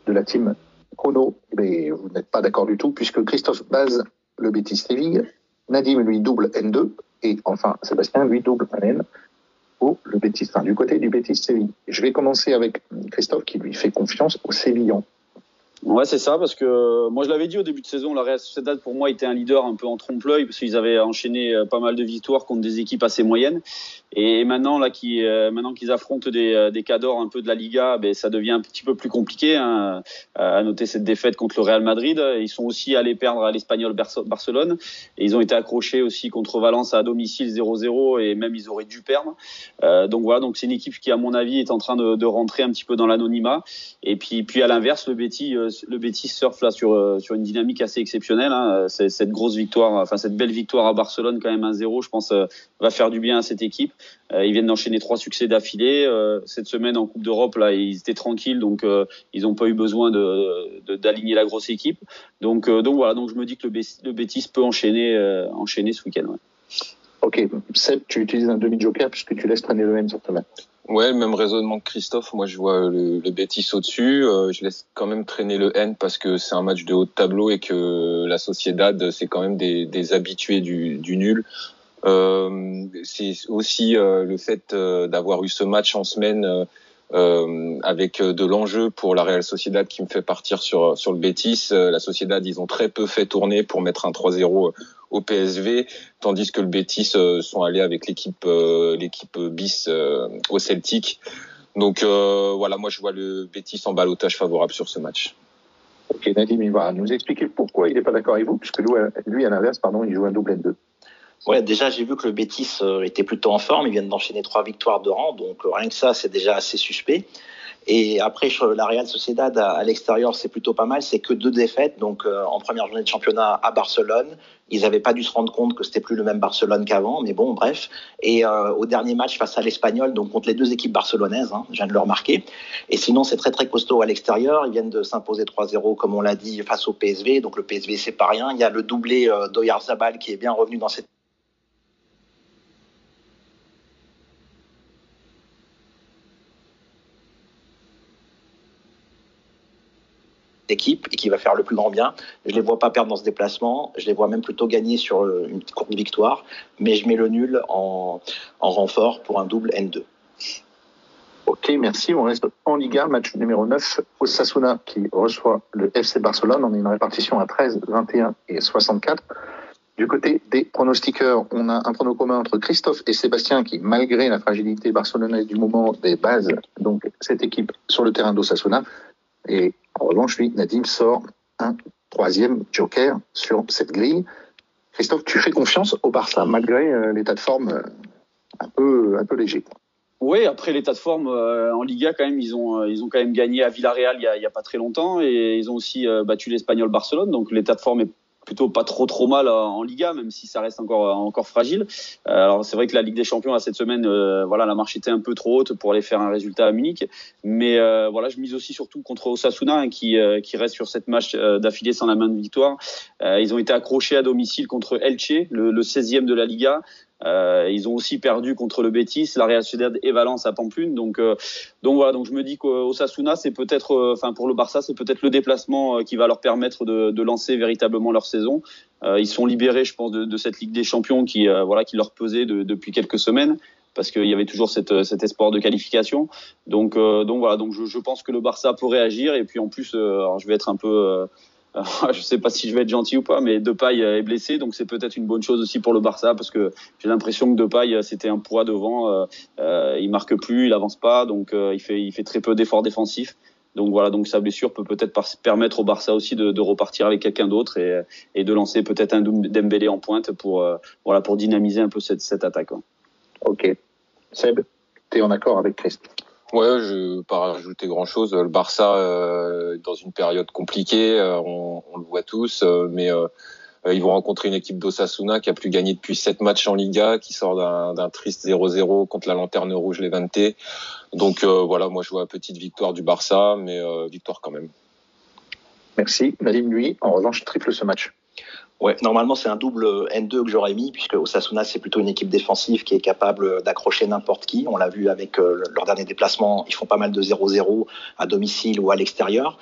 de la team Chrono. Mais vous n'êtes pas d'accord du tout puisque Christophe base le Betis Séville, Nadim lui double N2 et enfin Sébastien lui double N du côté du Betis Séville. Je vais commencer avec Christophe qui lui fait confiance au Sévillan. Ouais, c'est ça, parce que moi je l'avais dit au début de saison, la Real Sociedad pour moi était un leader un peu en trompe-l'œil parce qu'ils avaient enchaîné pas mal de victoires contre des équipes assez moyennes. Et maintenant là, qui, euh, maintenant qu'ils affrontent des, des cadors un peu de la Liga, ben ça devient un petit peu plus compliqué. Hein, à noter cette défaite contre le Real Madrid, ils sont aussi allés perdre à l'Espagnol Barcelone et ils ont été accrochés aussi contre Valence à domicile 0-0 et même ils auraient dû perdre. Euh, donc voilà, donc c'est une équipe qui à mon avis est en train de, de rentrer un petit peu dans l'anonymat. Et puis puis à l'inverse, le Betis le Betis surfe là sur euh, sur une dynamique assez exceptionnelle. Hein. Cette grosse victoire, enfin cette belle victoire à Barcelone quand même 1-0, je pense euh, va faire du bien à cette équipe. Euh, ils viennent d'enchaîner trois succès d'affilée. cette semaine en Coupe d'Europe là, ils étaient tranquilles, donc ils n'ont pas eu besoin de d'aligner la grosse équipe. Donc donc voilà, donc je me dis que le Betis peut enchaîner enchaîner ce week-end. Ouais. Ok, Seb, tu utilises un demi-joker puisque tu laisses traîner le même sur ta main. Ouais, même raisonnement que Christophe. Moi, je vois le, le Betis au-dessus. Euh, je laisse quand même traîner le N parce que c'est un match de haut de tableau et que la Sociedad, c'est quand même des, des habitués du, du nul. Euh, c'est aussi euh, le fait euh, d'avoir eu ce match en semaine euh, avec de l'enjeu pour la Real Sociedad qui me fait partir sur sur le Betis. la Sociedad, ils ont très peu fait tourner pour mettre un 3-0 au PSV, tandis que le Betis euh, sont allés avec l'équipe euh, l'équipe bis euh, au Celtic. Donc voilà, moi je vois le Betis en balotage favorable sur ce match. Ok, Nadim, il va nous expliquer pourquoi il n'est pas d'accord avec vous, puisque lui à l'inverse, pardon, il joue un double N2. Ouais, déjà j'ai vu que le Betis était plutôt en forme. Ils viennent d'enchaîner trois victoires de rang, donc rien que ça, c'est déjà assez suspect. Et après, la Real Sociedad à, l'extérieur, c'est plutôt pas mal. C'est que deux défaites. Donc, euh, en première journée de championnat à Barcelone, ils n'avaient pas dû se rendre compte que c'était plus le même Barcelone qu'avant. Mais bon, bref. Et euh, au dernier match face à l'Espagnol, donc contre les deux équipes barcelonaises, hein, je viens de le remarquer. Et sinon, c'est très très costaud à l'extérieur. Ils viennent de s'imposer 3-0, comme on l'a dit, face au PSV. Donc le PSV, c'est pas rien. Il y a le doublé euh, d'Oyarzabal qui est bien revenu dans cette équipe et qui va faire le plus grand bien. Je les vois pas perdre dans ce déplacement. Je les vois même plutôt gagner sur euh, une courte victoire. Mais je mets le nul en, en renfort pour un double N2. Ok, merci. On reste en Liga, match numéro 9, Osasuna qui reçoit le FC Barcelone. On a une répartition à 13, 21 et 64. Du côté des pronostiqueurs, on a un prono commun entre Christophe et Sébastien qui, malgré la fragilité barcelonaise du moment des bases, donc cette équipe sur le terrain d'Osasuna, et en revanche, lui, Nadim sort un troisième joker sur cette grille. Christophe, tu fais confiance au Barça malgré euh, l'état de forme euh, un peu léger. Oui, après l'état de forme euh, en Liga, quand même, ils ont ils ont quand même gagné à Villarreal il y a, il y a pas très longtemps et ils ont aussi battu l'Espagnol Barcelone. Donc l'état de forme est plutôt pas trop trop mal en Liga, même si ça reste encore encore fragile. Euh, alors c'est vrai que la Ligue des Champions à cette semaine, euh, voilà, la marche était un peu trop haute pour aller faire un résultat à Munich. Mais euh, voilà, je mise aussi surtout contre Osasuna hein, qui qui reste sur cette match d'affilée sans la main de victoire. ils ont été accrochés à domicile contre Elche, le, le 16e de la Liga. Euh, ils ont aussi perdu contre le Betis, la Real Sociedad et Valence à Pamplune. Donc, euh, donc voilà. Donc je me dis qu'Osasuna, c'est peut-être, euh, enfin pour le Barça, c'est peut-être le déplacement qui va leur permettre de, lancer véritablement leur saison. ils sont libérés, je pense, de, cette Ligue des Champions qui, voilà, qui leur pesait depuis quelques semaines parce qu'il y avait toujours cette, cet espoir de qualification. Donc, donc voilà, donc je, pense que le Barça pourrait agir. Et puis en plus, alors je vais être un peu, je sais pas si je vais être gentil ou pas, mais Depay est blessé, donc c'est peut-être une bonne chose aussi pour le Barça parce que j'ai l'impression que Depay c'était un poids devant, euh, euh, il marque plus, il avance pas, donc euh, il fait il fait très peu d'efforts défensifs. Donc voilà, donc sa blessure peut peut-être permettre au Barça aussi de, de repartir avec quelqu'un d'autre et, et, de lancer peut-être un Dembélé en pointe pour euh, voilà pour dynamiser un peu cette, cette attaque. Ok, Seb, tu es en accord avec Christ? Ouais, je vais pas rajouter grand chose. Le Barça euh, dans une période compliquée, euh, on, le voit tous, euh, mais euh, ils vont rencontrer une équipe d'Osasuna qui a plus gagné depuis sept matchs en Liga, qui sort d'un triste 0-0 contre la Lanterne Rouge Levante. Donc voilà, moi je vois petite victoire du Barça, mais victoire quand même. Merci. Nadim, lui, en revanche, triple ce match. Ouais, normalement c'est un double N2 que j'aurais mis puisque Osasuna c'est plutôt une équipe défensive qui est capable d'accrocher n'importe qui. On l'a vu avec euh, leur dernier déplacement, ils font pas mal de 0-0 à domicile ou à l'extérieur.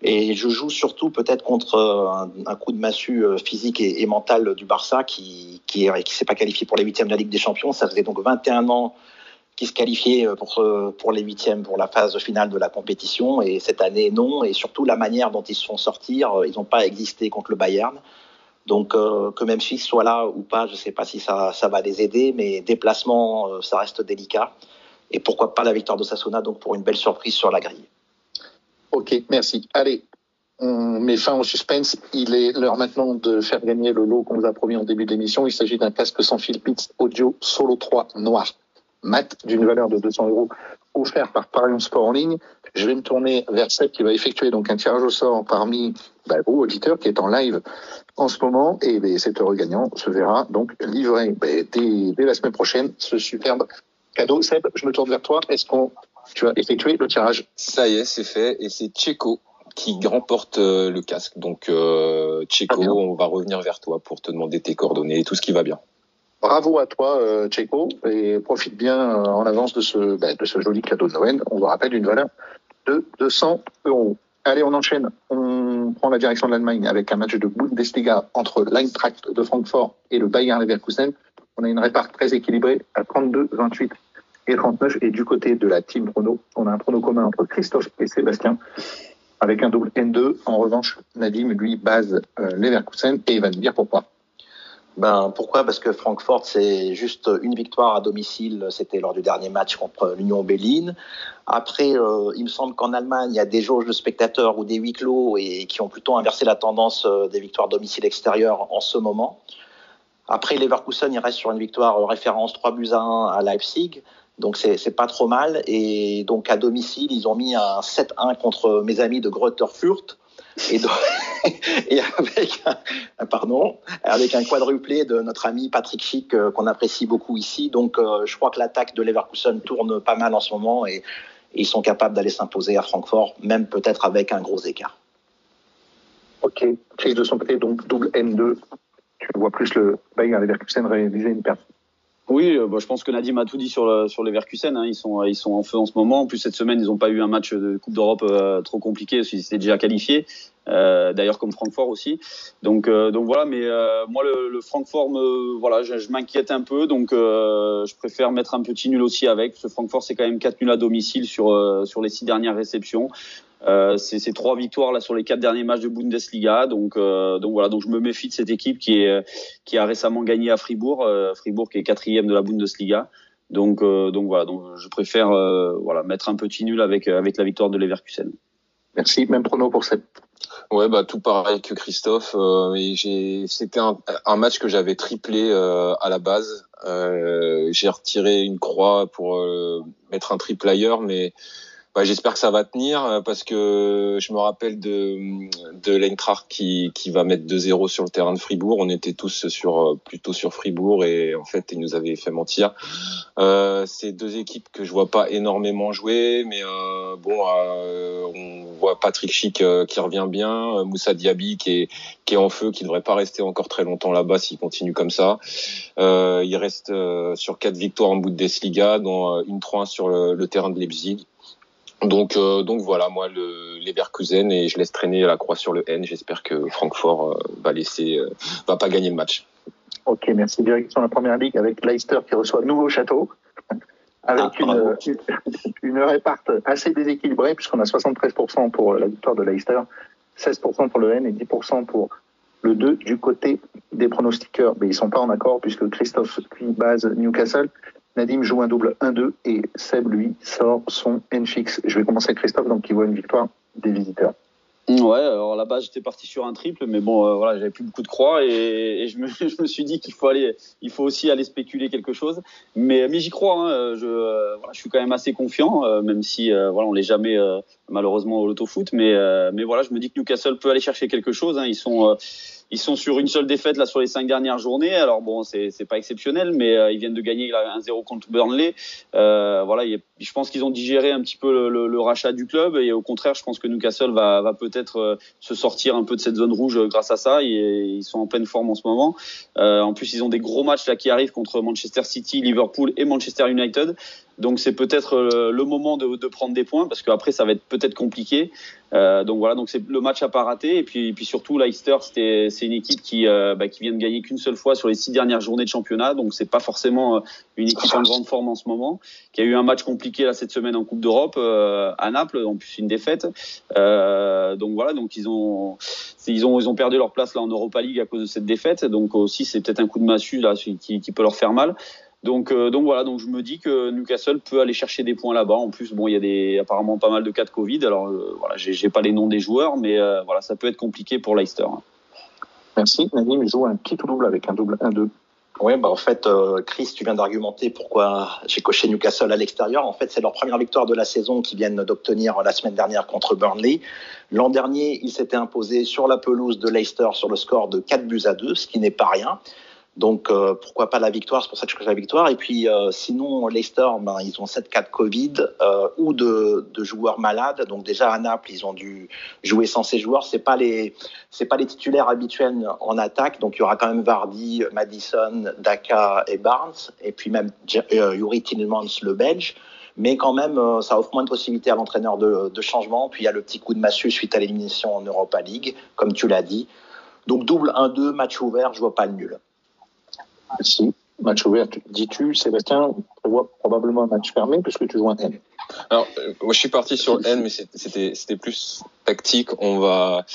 Et je joue surtout peut-être contre un, un, coup de massue euh, physique et, mental du Barça qui qui, est, qui s'est pas qualifié pour les huitièmes de la Ligue des Champions. Ça faisait donc 21 ans qui se qualifiait euh, pour, pour les huitièmes, pour la phase finale de la compétition. Et cette année, non. Et surtout, la manière dont ils se font sortir, ils n'ont pas existé contre le Bayern. Donc euh, que Memphis soit là ou pas, je ne sais pas si ça, va les aider, mais déplacement, euh, ça reste délicat. Et pourquoi pas la victoire de Sassona, donc pour une belle surprise sur la grille. Ok, merci. Allez, on met fin au suspense. Il est l'heure maintenant de faire gagner le lot qu'on vous a promis en début d'émission. Il s'agit d'un casque sans fil Pix Audio Solo 3 noir mat d'une valeur de 200 euros offert par Parion Sport en ligne. Je vais me tourner vers Seb qui va effectuer donc un tirage au sort parmi bah, vous, auditeurs, qui est en live en ce moment. Et bah, cet heureux gagnant se verra donc livré bah, dès, dès, la semaine prochaine ce superbe cadeau. Seb, je me tourne vers toi. Est-ce qu'on tu as effectué le tirage? Ça y est, c'est fait. Et c'est Tchéco qui remporte euh, le casque. Donc euh, Tchéco, on va revenir vers toi pour te demander tes coordonnées et tout ce qui va bien. Bravo à toi, euh, Tchéco, et profite bien euh, en avance de ce, ben, de ce joli cadeau de Noël. On vous rappelle une valeur de 200 euros. Allez, on enchaîne. On prend la direction de l'Allemagne avec un match de Bundesliga entre l'Eintracht de Francfort et le Bayern Leverkusen. On a une répart très équilibrée à 32, 28 et 39. Et du côté de la team prono, on a un prono commun entre Christophe et Sébastien avec un double N2. En revanche, Nadim, lui, base euh, Leverkusen et va nous dire pourquoi. Ben pourquoi? Parce que Francfort c'est juste une victoire à domicile, c'était lors du dernier match contre l'Union Berlin. Après, euh, il me semble qu'en Allemagne il y a des jauges de spectateurs ou des huis clos et qui ont plutôt inversé la tendance euh, des victoires domicile extérieures en ce moment. Après, Leverkusen il reste sur une victoire référence 3 buts à 1 à Leipzig. Donc c'est pas trop mal. Et donc à domicile, ils ont mis un 7-1 contre mes amis de Greuther Fürth. Et, avec un, pardon, avec un quadruplé de notre ami Patrick Schick euh, qu'on apprécie beaucoup ici. Donc, euh, je crois que l'attaque de Leverkusen tourne pas mal en ce moment et, et ils sont capables d'aller s'imposer à Francfort, même peut-être avec un gros écart. Ok, Chase de son côté, donc double N2. Tu vois plus le Bayern Leverkusen réaliser une perte. Oui, bah, je pense que Nadim a tout dit sur, le, sur les Verkusen. Hein. Ils, sont, ils sont en feu en ce moment. En plus, cette semaine, ils n'ont pas eu un match de Coupe d'Europe euh, trop compliqué parce qu'ils étaient déjà qualifiés. Euh, D'ailleurs, comme Francfort aussi. Donc, euh, donc voilà. Mais euh, moi, le, le, Francfort, me, voilà, je, je m'inquiète un peu. Donc, je préfère mettre un petit nul aussi avec. Ce Francfort, c'est quand même 4 nuls à domicile sur, sur les six dernières réceptions. Euh, c'est trois victoires là sur les quatre derniers matchs de Bundesliga. Donc, euh, donc voilà, donc je me méfie de cette équipe qui est qui a récemment gagné à Fribourg, euh, Fribourg qui est quatrième de la Bundesliga. Donc, euh, donc voilà, donc je préfère euh, voilà mettre un petit nul avec avec la victoire de Leverkusen. Merci, même prono pour cette. Ouais, bah tout pareil que Christophe. j'ai c'était un, un, match que j'avais triplé à la base. j'ai retiré une croix pour mettre un triple ailleurs, mais bah, j'espère que ça va tenir euh, parce que je me rappelle de de l'Eintracht qui qui va mettre 2-0 sur le terrain de Fribourg. On était tous sur euh, plutôt sur Fribourg et en fait ils nous avaient fait mentir. Euh, c'est deux équipes que je vois pas énormément jouer, mais euh, bon, euh, on voit Patrick Schick qui revient bien, Moussa Diaby qui est qui est en feu, qui devrait pas rester encore très longtemps là-bas s'il continue comme ça. il reste sur quatre victoires en Bundesliga, dont une 3 sur le, le terrain de Leipzig. Donc, euh, donc voilà, moi, le Leverkusen et je laisse traîner la croix sur le N. J'espère que Francfort euh, va laisser, euh, va pas gagner le match. Ok, merci. Direction la première ligue avec Leicester qui reçoit Nouveau Château. Avec ah, une, une, réparte assez déséquilibrée puisqu'on a 73% pour la victoire de Leicester, 16% pour le N et 10% pour le 2 du côté des pronostiqueurs. Mais ils sont pas en accord puisque Christophe qui base Newcastle Nadim joue un double 1-2 et Seb, lui, sort son N-Fix. Je vais commencer avec Christophe, donc qui voit une victoire des visiteurs. Ouais, alors là-bas j'étais parti sur un triple, mais bon, euh, voilà, j'avais plus beaucoup de croix et, je, me, suis dit qu'il faut aller, il faut aussi aller spéculer quelque chose. Mais, mais j'y crois, hein, je, euh, voilà, je suis quand même assez confiant, euh, même si voilà, on l'est jamais malheureusement au loto-foot, mais, mais voilà, je me dis que Newcastle peut aller chercher quelque chose. Hein, ils sont ils sont sur une seule défaite là sur les cinq dernières journées. Alors bon, c'est c'est pas exceptionnel, mais euh, ils viennent de gagner 1-0 contre Burnley. Euh, voilà, je pense qu'ils ont digéré un petit peu le, rachat du club et au contraire, je pense que Newcastle va, va peut-être euh, se sortir un peu de cette zone rouge grâce à ça. Ils sont en pleine forme en ce moment. En plus, ils ont des gros matchs là qui arrivent contre Manchester City, Liverpool et Manchester United. Donc c'est peut-être euh, le moment de, de, prendre des points parce qu'après ça va être peut-être compliqué. Euh, donc voilà, donc c'est le match à pas rater et puis, et puis surtout Leicester, c'est une équipe qui euh, bah, qui vient de gagner qu'une seule fois sur les six dernières journées de championnat, donc c'est pas forcément euh, une équipe en grande forme en ce moment. Qui a eu un match compliqué là cette semaine en Coupe d'Europe à Naples, en plus une défaite. donc voilà, donc ils ont ils ont ils ont perdu leur place là en Europa League à cause de cette défaite. Donc aussi c'est peut-être un coup de massue là qui, qui peut leur faire mal. Donc, euh, donc voilà, donc je me dis que Newcastle peut aller chercher des points là-bas. En plus, bon, il y a des apparemment pas mal de cas de Covid. Alors euh, voilà, j'ai pas les noms des joueurs, mais euh, voilà, ça peut être compliqué pour Leicester. Merci. Nadim joue un petit ou double avec un double 1-2. Oui, bah en fait, Chris, tu viens d'argumenter pourquoi j'ai coché Newcastle à l'extérieur. En fait, c'est leur première victoire de la saison qu'ils viennent d'obtenir la semaine dernière contre Burnley. L'an dernier, ils s'étaient imposés sur la pelouse de Leicester sur le score de 4 buts à 2, ce qui n'est pas rien. Donc euh, pourquoi pas la victoire, c'est pour ça que je choisis la victoire. Et puis euh, sinon, Leicester, ben, ils ont 7 cas de Covid euh, ou de, de, joueurs malades. Donc déjà à Naples, ils ont dû jouer sans ces joueurs. C'est pas les c'est pas les titulaires habituels en attaque. Donc il y aura quand même Vardy, Madison, Daka et Barnes. Et puis même Yuri Tillmans, le Belge. Mais quand même, ça offre moins de possibilités à l'entraîneur de, de changement. Puis il y a le petit coup de massue suite à l'élimination en Europa League, comme tu l'as dit. Donc double 1-2, match ouvert, je vois pas le nul. Si, match ouvert, dis-tu, Sébastien, prévoit probablement un match fermé puisque tu joues un N. Alors, euh, moi, je suis parti sur N, mais c'était plus tactique. On va,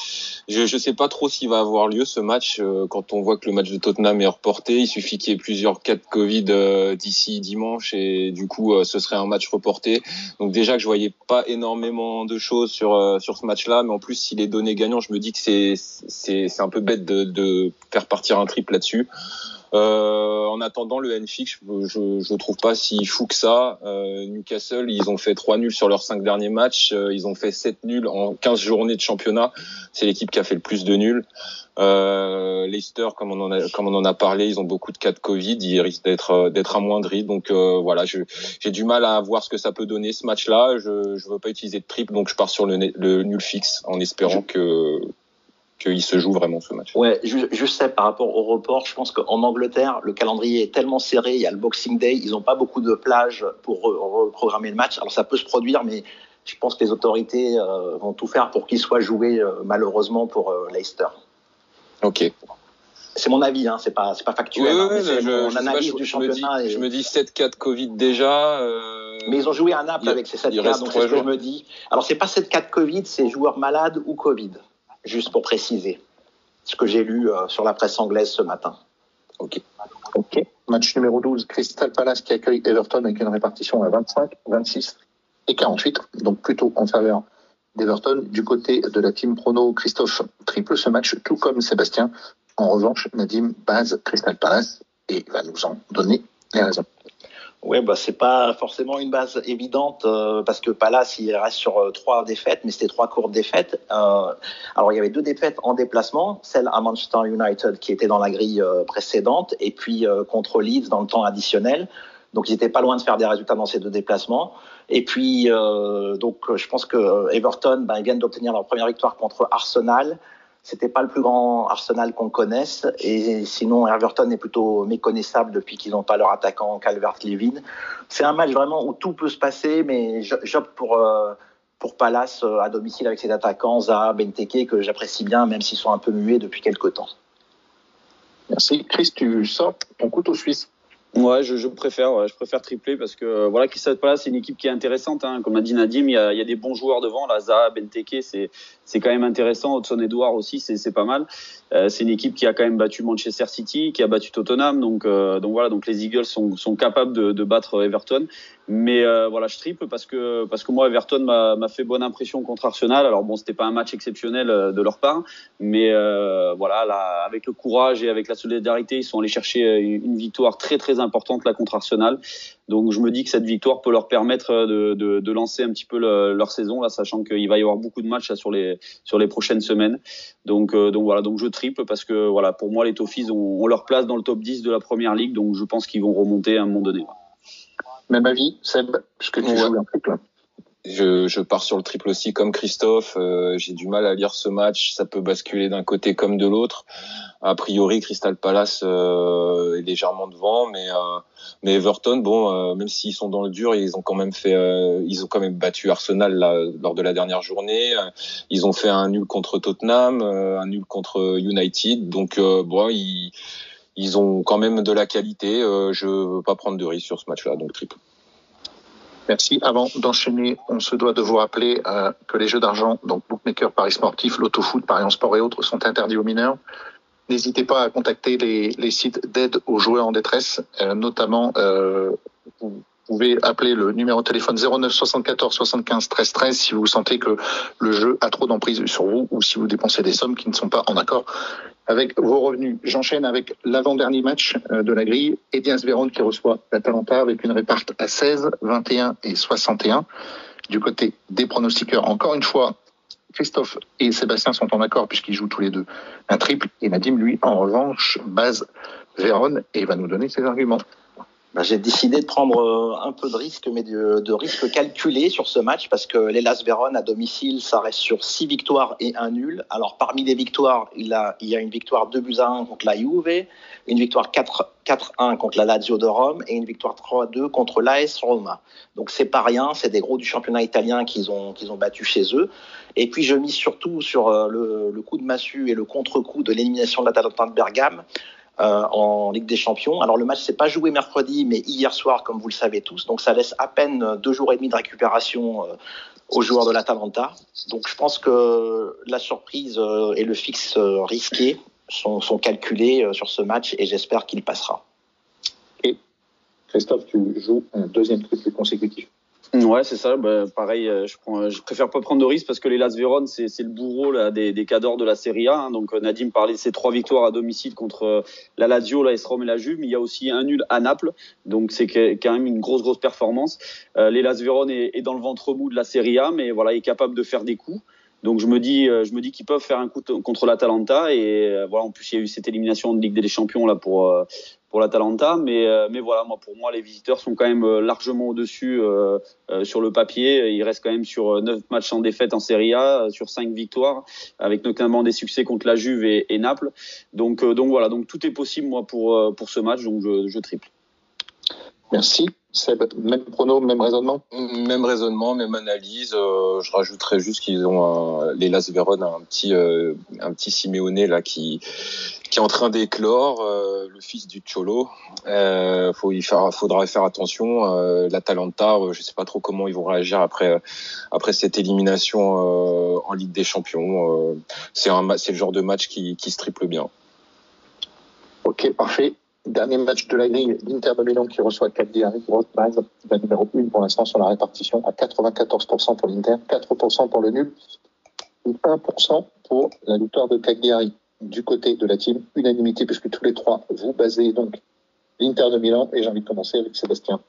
je je sais pas trop s'il va avoir lieu ce match euh, quand on voit que le match de Tottenham est reporté. Il suffit qu'il y ait plusieurs cas de Covid euh, d'ici dimanche et du coup, ce serait un match reporté. Donc déjà que je voyais pas énormément de choses sur sur ce match-là, mais en plus, s'il est donné gagnant, je me dis que c'est c'est c'est un peu bête de de faire partir un triple là-dessus. Euh, en attendant le NFIX, je, je trouve pas si fou que ça. Euh, Newcastle, ils ont fait trois nuls sur leurs cinq derniers matchs. Euh, ils ont fait sept nuls en 15 journées de championnat. C'est l'équipe qui a fait le plus de nuls. Euh, Leicester, comme on en a, comme on en a parlé, ils ont beaucoup de cas de Covid. Ils risquent d'être euh, d'être amoindris. Donc euh, voilà, j'ai du mal à voir ce que ça peut donner ce match-là. Je ne veux pas utiliser de triple, donc je pars sur le, le nul fixe en espérant que qu'il se joue vraiment ce match. Ouais, je, sais par rapport au report, je pense qu'en Angleterre, le calendrier est tellement serré, il y a le Boxing Day, ils n'ont pas beaucoup de plages pour reprogrammer le match. Alors ça peut se produire, mais je pense que les autorités euh, vont tout faire pour qu'il soit joué euh, malheureusement pour euh, Leicester. Ok. C'est mon avis, hein, c'est pas c'est pas factuel. Oui, hein, c'est mon analyse du championnat. Je me dis, 7 cas de Covid déjà. Mais ils ont joué à Naples avec ces 7 cas, donc c'est ce que je me dis. Alors c'est pas 7 cas de Covid, c'est joueurs malades ou Covid juste pour préciser ce que j'ai lu euh, sur la presse anglaise ce matin. Ok. Match numéro 12, Crystal Palace qui accueille Everton avec une répartition à 25, 26 et 48, donc plutôt en faveur d'Everton. Du côté de la team prono, Christophe triple ce match, tout comme Sébastien. En revanche, Nadim base Crystal Palace et va nous en donner les raisons. Ouais, bah c'est pas forcément une base évidente euh, parce que Palace il reste sur euh, trois défaites, mais c'était trois courtes défaites. Euh, alors il y avait deux défaites en déplacement, celle à Manchester United qui était dans la grille précédente, et puis contre Leeds dans le temps additionnel. Donc ils étaient pas loin de faire des résultats dans ces deux déplacements. Et puis donc je pense que Everton, ben, ils viennent d'obtenir leur première victoire contre Arsenal. C'était pas le plus grand Arsenal qu'on connaisse. Et sinon, Everton est plutôt méconnaissable depuis qu'ils n'ont pas leur attaquant Calvert-Levin. C'est un match vraiment où tout peut se passer, mais j'opte pour, euh, pour Palace euh, à domicile avec ses attaquants, Zaha, Benteke, que j'apprécie bien, même s'ils sont un peu muets depuis quelques temps. Merci. Chris, tu sors ton couteau suisse. Ouais, je, préfère, je préfère tripler parce que euh, voilà, Crystal Palace, c'est une équipe qui est intéressante. Hein. Comme l'a dit Nadim, il y, a, a des bons joueurs devant. Là, Zaha, Benteke, c'est c'est quand même intéressant. Hudson Edouard aussi, c'est pas mal. Euh, c'est une équipe qui a quand même battu Manchester City, qui a battu Tottenham. Donc euh, donc voilà, donc les Eagles sont, sont capables de, de battre Everton. Mais euh, voilà, je triple parce que parce que moi Everton m'a fait bonne impression contre Arsenal. Alors bon, c'était pas un match exceptionnel de leur part, mais voilà, là, avec le courage et avec la solidarité, ils sont allés chercher une victoire très très importante là contre Arsenal. Donc je me dis que cette victoire peut leur permettre de, de, de lancer un petit peu leur saison là, sachant qu'il va y avoir beaucoup de matchs là, sur les sur les prochaines semaines. Donc donc voilà, donc je triple parce que voilà, pour moi les Toffees ont, ont leur place dans le top 10 de la première ligue, donc je pense qu'ils vont remonter à un moment donné. Même avis, Seb, puisque tu joues un triple. Je, je, pars sur le triple aussi comme Christophe. Euh, j'ai du mal à lire ce match. Ça peut basculer d'un côté comme de l'autre. A priori, Crystal Palace euh, est légèrement devant, mais euh, mais Everton, bon, euh, même s'ils sont dans le dur, ils ont quand même fait, euh, ils ont quand même battu Arsenal là, lors de la dernière journée. Ils ont fait un nul contre Tottenham, un nul contre United. Donc bon, ils ils ont quand même de la qualité. Euh, je veux pas prendre de risque sur ce match-là, donc triple. Merci. Avant d'enchaîner, on se doit de vous rappeler euh, que les jeux d'argent, donc bookmaker, paris sportif, l'autofoot, paris en sport et autres, sont interdits aux mineurs. N'hésitez pas à contacter les, sites d'aide aux joueurs en détresse, euh, notamment euh, pouvez appeler le numéro de téléphone 09 74 75 13 13 si vous sentez que le jeu a trop d'emprise sur vous ou si vous dépensez des sommes qui ne sont pas en accord avec vos revenus. J'enchaîne avec l'avant-dernier match euh, de la grille. Edias Véron qui reçoit l'Atalanta avec une réparte à 16, 21 et 61. Du côté des pronostiqueurs, encore une fois, Christophe et Sébastien sont en accord puisqu'ils jouent tous les deux un triple. Et Nadim, lui, en revanche, base Véron et va nous donner ses arguments. Bah, j'ai décidé de prendre euh, un peu de risque, mais de, risque calculé sur ce match parce que l'Elas Vérone à domicile, ça reste sur six victoires et un nul. Alors parmi les victoires, il, a, il y a une victoire 2 buts à 1 contre la Juve, une victoire 4-1 contre la Lazio de Rome et une victoire 3-2 contre l'AS Roma. Donc c'est pas rien, c'est des gros du championnat italien qu'ils ont, qu'ils ont battu chez eux. Et puis je mise surtout sur euh, le, le coup de massue et le contre-coup de l'élimination de l'Atalanta de Bergame en Ligue des Champions. Alors le match s'est pas joué mercredi, mais hier soir, comme vous le savez tous. Donc ça laisse à peine deux jours et demi de récupération euh, aux joueurs de l'Atalanta. Donc je pense que la surprise euh, et le fixe risqué sont, sont calculés sur ce match et j'espère qu'il passera. Et Christophe, tu joues un deuxième triple consécutif. Ouais, c'est ça. Bah, pareil, euh, je, prends, je préfère pas prendre de risques parce que les Las Véron, c'est le bourreau là, des, des cadors de la Serie A. Hein. Donc euh, Nadim parlait de ses trois victoires à domicile contre euh, la Lazio, la Rome et la Juve. Mais il y a aussi un nul à Naples. Donc c'est quand même une grosse, grosse performance. Euh, les Las Véron est, est, dans le ventre mou de la Serie A, mais voilà, il est capable de faire des coups. Donc je me dis, je me dis qu'ils peuvent faire un coup contre l'Atalanta et voilà. En plus, il y a eu cette élimination de Ligue des Champions là pour pour l'Atalanta. Mais, euh, mais voilà, moi, pour moi, les visiteurs sont quand même euh, largement au-dessus euh, sur le papier. Ils restent quand même sur 9 matchs en défaite en Serie A, sur 5 victoires, avec notamment des succès contre la Juve et, Naples. Donc, donc voilà, donc tout est possible, moi, pour, pour ce match. Donc je, je triple. Merci. Même prono, même raisonnement? Même raisonnement, même analyse. Euh, je rajouterais juste qu'ils ont un, les Las Véron un petit euh, un petit Simeone là qui qui est en train d'éclore, euh, le fils du Cholo. Euh, faut y faire, faudra faire attention. Euh, L'Atalanta, euh, je sais pas trop comment ils vont réagir après après cette élimination en Ligue des Champions. c'est le genre de match qui qui se triple bien. Ok, parfait. Dernier match de la l'Inter de Milan qui reçoit Cagliari, grosse la numéro 1 pour l'instant sur la répartition à 94% pour l'Inter, 4% pour le nul, et 1% pour la victoire de Cagliari. Du côté de la team, unanimité puisque tous les trois, vous basez donc l'Inter de Milan et j'ai envie de commencer avec Sébastien.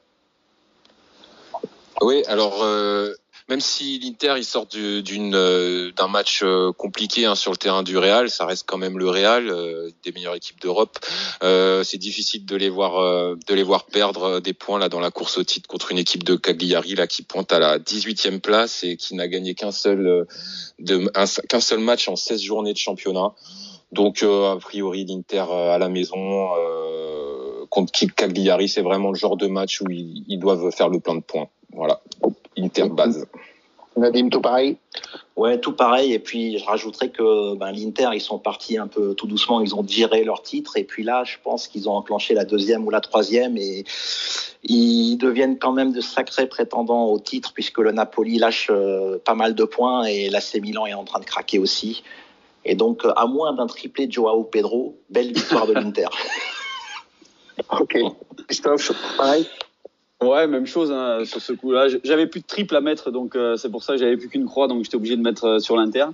Oui, alors euh, même si l'Inter il sort d'une euh, d'un match euh, compliqué hein, sur le terrain du Real, ça reste quand même le Real, euh, des meilleures équipes d'Europe. c'est difficile de les voir de les voir perdre des points là dans la course au titre contre une équipe de Cagliari là qui pointe à la 18e place et qui n'a gagné qu'un seul qu'un seul match en 16 journées de championnat. Donc a priori l'Inter à la maison contre Cagliari, c'est vraiment le genre de match où ils, ils doivent faire le plein de points. Voilà, Inter base. Nadim, tout pareil? Ouais, tout pareil. Et puis, je rajouterais que ben, l'Inter, ils sont partis un peu tout doucement. Ils ont digéré leur titre. Et puis là, je pense qu'ils ont enclenché la deuxième ou la troisième. Et ils deviennent quand même de sacrés prétendants au titre, puisque le Napoli lâche euh, pas mal de points. Et l'AC Milan est en train de craquer aussi. Et donc, à moins d'un triplé de Joao Pedro, belle victoire de l'Inter. ok. Christophe, pareil? Ouais, même chose hein, sur ce coup-là. J'avais plus de triple à mettre, donc euh, c'est pour ça que j'avais plus qu'une croix, donc j'étais obligé de mettre euh, sur l'Inter.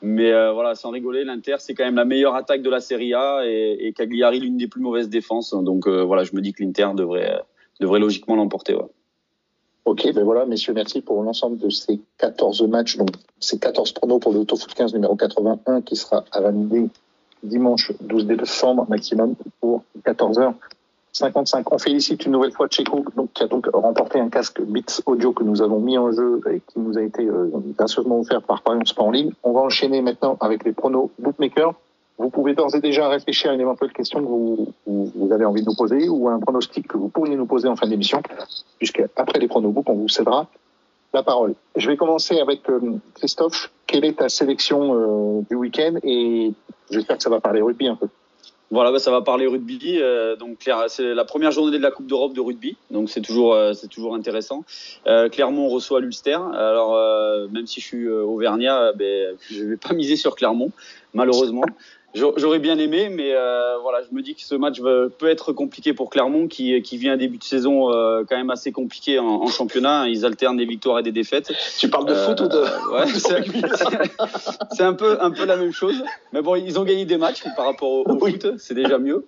Mais euh, voilà, sans rigoler, l'Inter c'est quand même la meilleure attaque de la Serie A et, Cagliari l'une des plus mauvaises défenses. Donc voilà, je me dis que l'Inter devrait devrait logiquement l'emporter. Ok, ben voilà, messieurs, merci pour l'ensemble de ces 14 matchs, donc ces 14 pronos pour le Autofoot 15 numéro 81 qui sera à valider dimanche 12 décembre maximum pour 14 heures. 55. On félicite une nouvelle fois Checo, donc, qui a donc remporté un casque Beats Audio que nous avons mis en jeu et qui nous a été euh, gracieusement offert par Parions Sport en ligne. On va enchaîner maintenant avec les pronos Bookmaker. Vous pouvez d'ores et déjà réfléchir à une éventuelle question que vous, vous, avez envie de nous poser ou à un pronostic que vous pourriez nous poser en fin d'émission, puisque après les pronos book, on vous cédera la parole. Je vais commencer avec euh, Christophe. Quelle est ta sélection euh, du week-end? Et j'espère que ça va parler rugby un peu. Voilà, bah, ça va parler rugby. Euh, donc c'est la première journée de la Coupe d'Europe de rugby, donc c'est toujours euh, c'est toujours intéressant. Euh, Clermont reçoit l'Ulster. Alors euh, même si je suis auvergnat, ben je vais pas miser sur Clermont, malheureusement. J'aurais bien aimé, mais euh, voilà, je me dis que ce match peut être compliqué pour Clermont, qui, qui vit un début de saison euh, quand même assez compliqué en, en, championnat. Ils alternent des victoires et des défaites. Tu parles de foot ou de euh, Ouais, c'est un peu un peu la même chose. Mais bon, ils ont gagné des matchs par rapport au, au foot, c'est déjà mieux.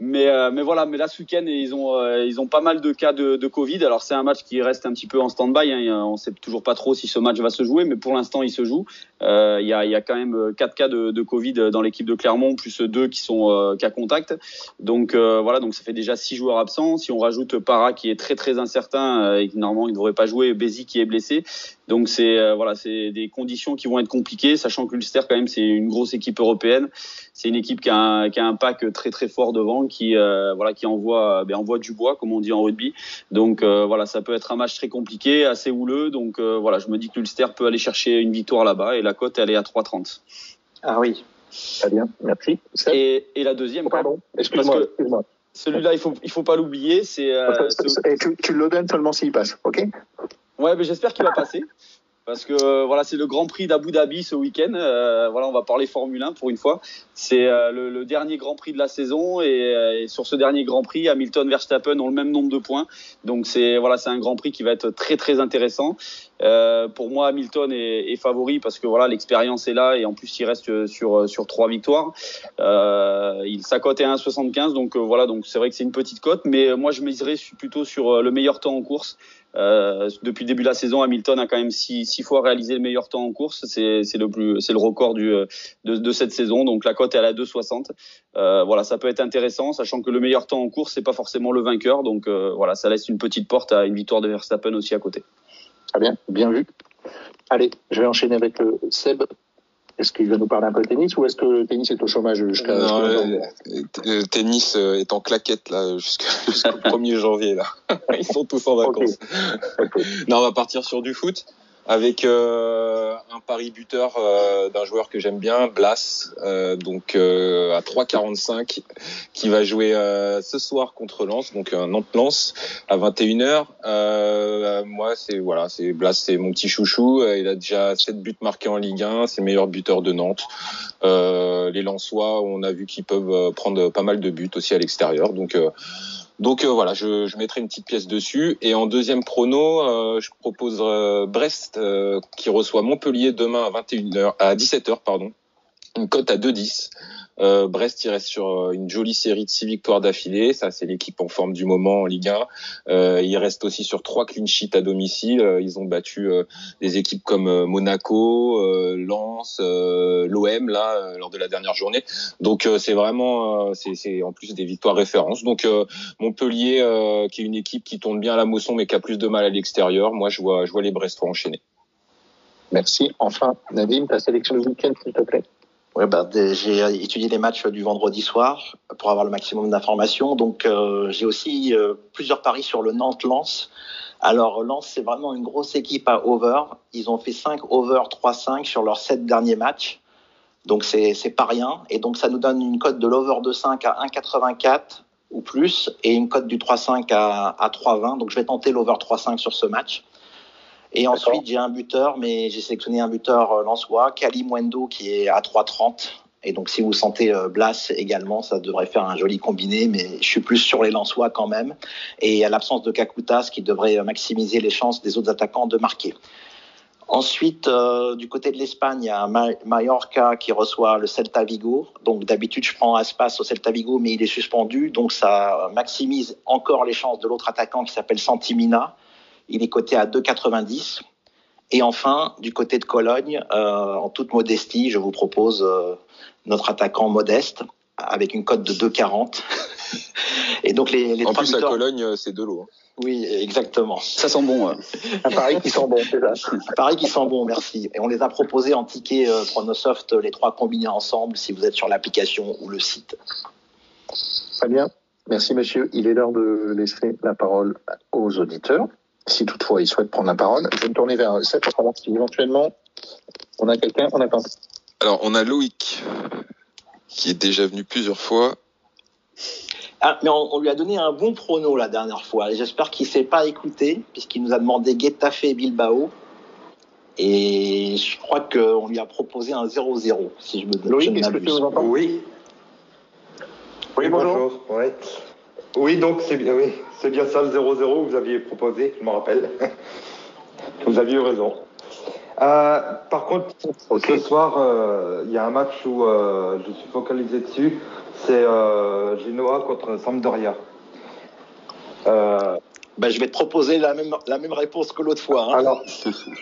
Mais, euh, mais voilà, mais là ce week-end ils ont euh, ils ont pas mal de cas de, de Covid. Alors c'est un match qui reste un petit peu en stand-by. Hein. On sait toujours pas trop si ce match va se jouer, mais pour l'instant il se joue. Euh, il y, a, y a quand même quatre cas de, de Covid dans l'équipe de Clermont, plus deux qui sont cas contact. Donc voilà, donc ça fait déjà six joueurs absents. Si on rajoute Para qui est très très incertain et normalement il ne devrait pas jouer, Bézi qui est blessé. Donc c'est voilà, c'est des conditions qui vont être compliquées, sachant que l'Ulster quand même c'est une grosse équipe européenne. C'est une équipe qui a, un, qui a un pack très très fort devant, qui euh, voilà, qui envoie ben, envoie du bois comme on dit en rugby. Donc euh, voilà, ça peut être un match très compliqué, assez houleux. Donc euh, voilà, je me dis que l'Ulster peut aller chercher une victoire là-bas et la cote elle est à 3,30. Ah oui, très bien, merci. Et, et la deuxième, oh, pardon, excuse-moi. Excuse celui-là, il faut il faut pas l'oublier. C'est tu, tu le donnes seulement s'il passe, ok? Ouais, mais j'espère qu'il va passer. Parce que euh, voilà, c'est le Grand Prix d'Abu Dhabi ce week-end. Euh, voilà, on va parler Formule 1 pour une fois. C'est euh, le, le, dernier Grand Prix de la saison et, et, sur ce dernier Grand Prix, Hamilton, Verstappen ont le même nombre de points. Donc c'est voilà, c'est un Grand Prix qui va être très très intéressant. pour moi, Hamilton est, est, favori parce que voilà, l'expérience est là et en plus il reste sur sur trois victoires. il s'accote à 1,75 donc voilà, donc c'est vrai que c'est une petite cote, mais moi je miserais plutôt sur le meilleur temps en course. Euh, depuis le début de la saison, Hamilton a quand même six, fois réalisé le meilleur temps en course. C'est le record de, cette saison. Donc la cote est à la 2,60. Euh, voilà, ça peut être intéressant, sachant que le meilleur temps en course c'est pas forcément le vainqueur. Donc euh, voilà, ça laisse une petite porte à une victoire de Verstappen aussi à côté. Très bien, bien vu. Allez, je vais enchaîner avec le Seb. Est-ce qu'il va nous parler un peu de tennis ou est-ce que le tennis est au chômage jusqu'à Non, le, tennis est en claquette là jusqu'au 1er janvier là. Ils sont tous en vacances. Okay. Okay. Non, on va partir sur du foot avec euh, un pari buteur euh, d'un joueur que j'aime bien, Blas, euh, donc euh, à 3,45, qui va jouer euh, ce soir contre Lens, donc un Nantes-Lens à 21h. moi, c'est voilà, c'est Blas, c'est mon petit chouchou. il a déjà 7 buts marqués en Ligue 1, c'est le meilleur buteur de Nantes. les Lensois, on a vu qu'ils peuvent prendre pas mal de buts aussi à l'extérieur, donc donc euh, voilà, je, mettrai une petite pièce dessus. Et en deuxième prono, euh, je propose euh, Brest qui reçoit Montpellier demain à 21h, à 17h pardon. Une cote à 2-10. Euh, Brest, il reste sur euh, une jolie série de six victoires d'affilée. Ça, c'est l'équipe en forme du moment en Ligue 1. Euh, il reste aussi sur trois clean sheets à domicile. Euh, ils ont battu des équipes comme Monaco, Lens, l'OM là lors de la dernière journée. Donc c'est vraiment, c'est en plus des victoires références. Donc Montpellier, qui est une équipe qui tourne bien à la moisson mais qui a plus de mal à l'extérieur. Moi, je vois, je vois les Brestois enchaîner. Merci. Enfin, Nadim, ta sélection du week-end, s'il te plaît. Bah, j'ai étudié les matchs du vendredi soir pour avoir le maximum d'informations. Donc, euh, j'ai aussi euh, plusieurs paris sur le Nantes-Lens. Alors, Lens, c'est vraiment une grosse équipe à over. Ils ont fait 5 over 3-5 sur leurs 7 derniers matchs. Donc, c'est pas rien. Et donc, ça nous donne une cote de l'over de 5 à 1,84 ou plus et une cote du 3-5 à, à 3,20. Donc, je vais tenter l'over 3-5 sur ce match. Et ensuite, j'ai un buteur, mais j'ai sélectionné un buteur euh, lensois, Kali Mwendo, qui est à 3,30. Et donc, si vous sentez euh, Blas également, ça devrait faire un joli combiné, mais je suis plus sur les Lensois quand même. Et à l'absence de Kakutas, qui devrait maximiser les chances des autres attaquants de marquer. Ensuite, euh, du côté de l'Espagne, il y a Mallorca qui reçoit le Celta Vigo. Donc d'habitude, je prends Aspas au Celta Vigo, mais il est suspendu. Donc ça maximise encore les chances de l'autre attaquant qui s'appelle Santimina. Il est coté à 2,90. Et enfin, du côté de Cologne, euh, en toute modestie, je vous propose euh, notre attaquant modeste avec une cote de 2,40. et donc les, les en plus, à Cologne, euh, c'est de l'eau. Hein. Oui, exactement. Ça sent bon. Un pari qui sent bon, c'est ça. Un pari qui sent bon, merci. Et on les a proposés en ticket Chronosoft, les trois combinés ensemble, si vous êtes sur l'application ou le site. Très bien. Merci, monsieur. Il est l'heure de laisser la parole aux auditeurs si toutefois il souhaite prendre la parole. Je vais me tourner vers Seth pour savoir si éventuellement on a quelqu'un, on attend. Alors, on a Loïc, qui est déjà venu plusieurs fois. Ah, mais on, lui a donné un bon prono la dernière fois. Et j'espère qu'il ne s'est pas écouté, puisqu'il nous a demandé Getafe et Bilbao. Et je crois qu'on lui a proposé un 0-0, si je me Loïc, est-ce que tu nous entends? Oui. Oui, bonjour. Oui. Oui, donc c'est bien, oui, c'est bien ça le 0-0 que vous aviez proposé, je me rappelle. vous aviez eu raison. Euh, par contre, ce soir, euh, il y a un match où euh, je suis focalisé dessus. C'est Genoa contre Sampdoria. Ben, je vais te proposer la même, la même réponse que l'autre fois. Hein. Alors,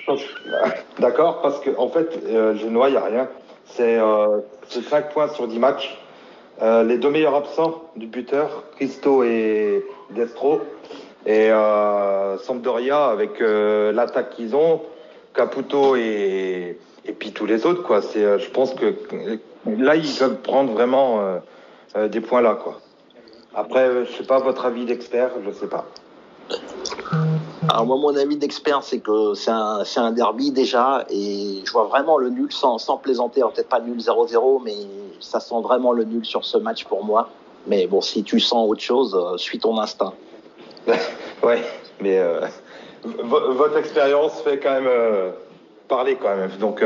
d'accord, parce qu'en en fait, Genoa, il n'y a rien. C'est 5 points sur 10 matchs. Euh, les deux meilleurs absents du buteur, Christo et Destro. Et euh, Sampdoria, avec euh, l'attaque qu'ils ont, Caputo et, et puis tous les autres, quoi. Euh, je pense que là, ils peuvent prendre vraiment des points là, quoi. Après, je sais pas votre avis d'expert, je sais pas. Alors moi, mon avis d'expert, c'est que c'est un, un, derby déjà, et je vois vraiment le nul sans, sans plaisanter. peut-être pas nul 0-0, mais ça sent vraiment le nul sur ce match pour moi. Mais bon, si tu sens autre chose, euh, suis ton instinct. ouais, mais euh, votre expérience fait quand même euh, parler quand même. Donc,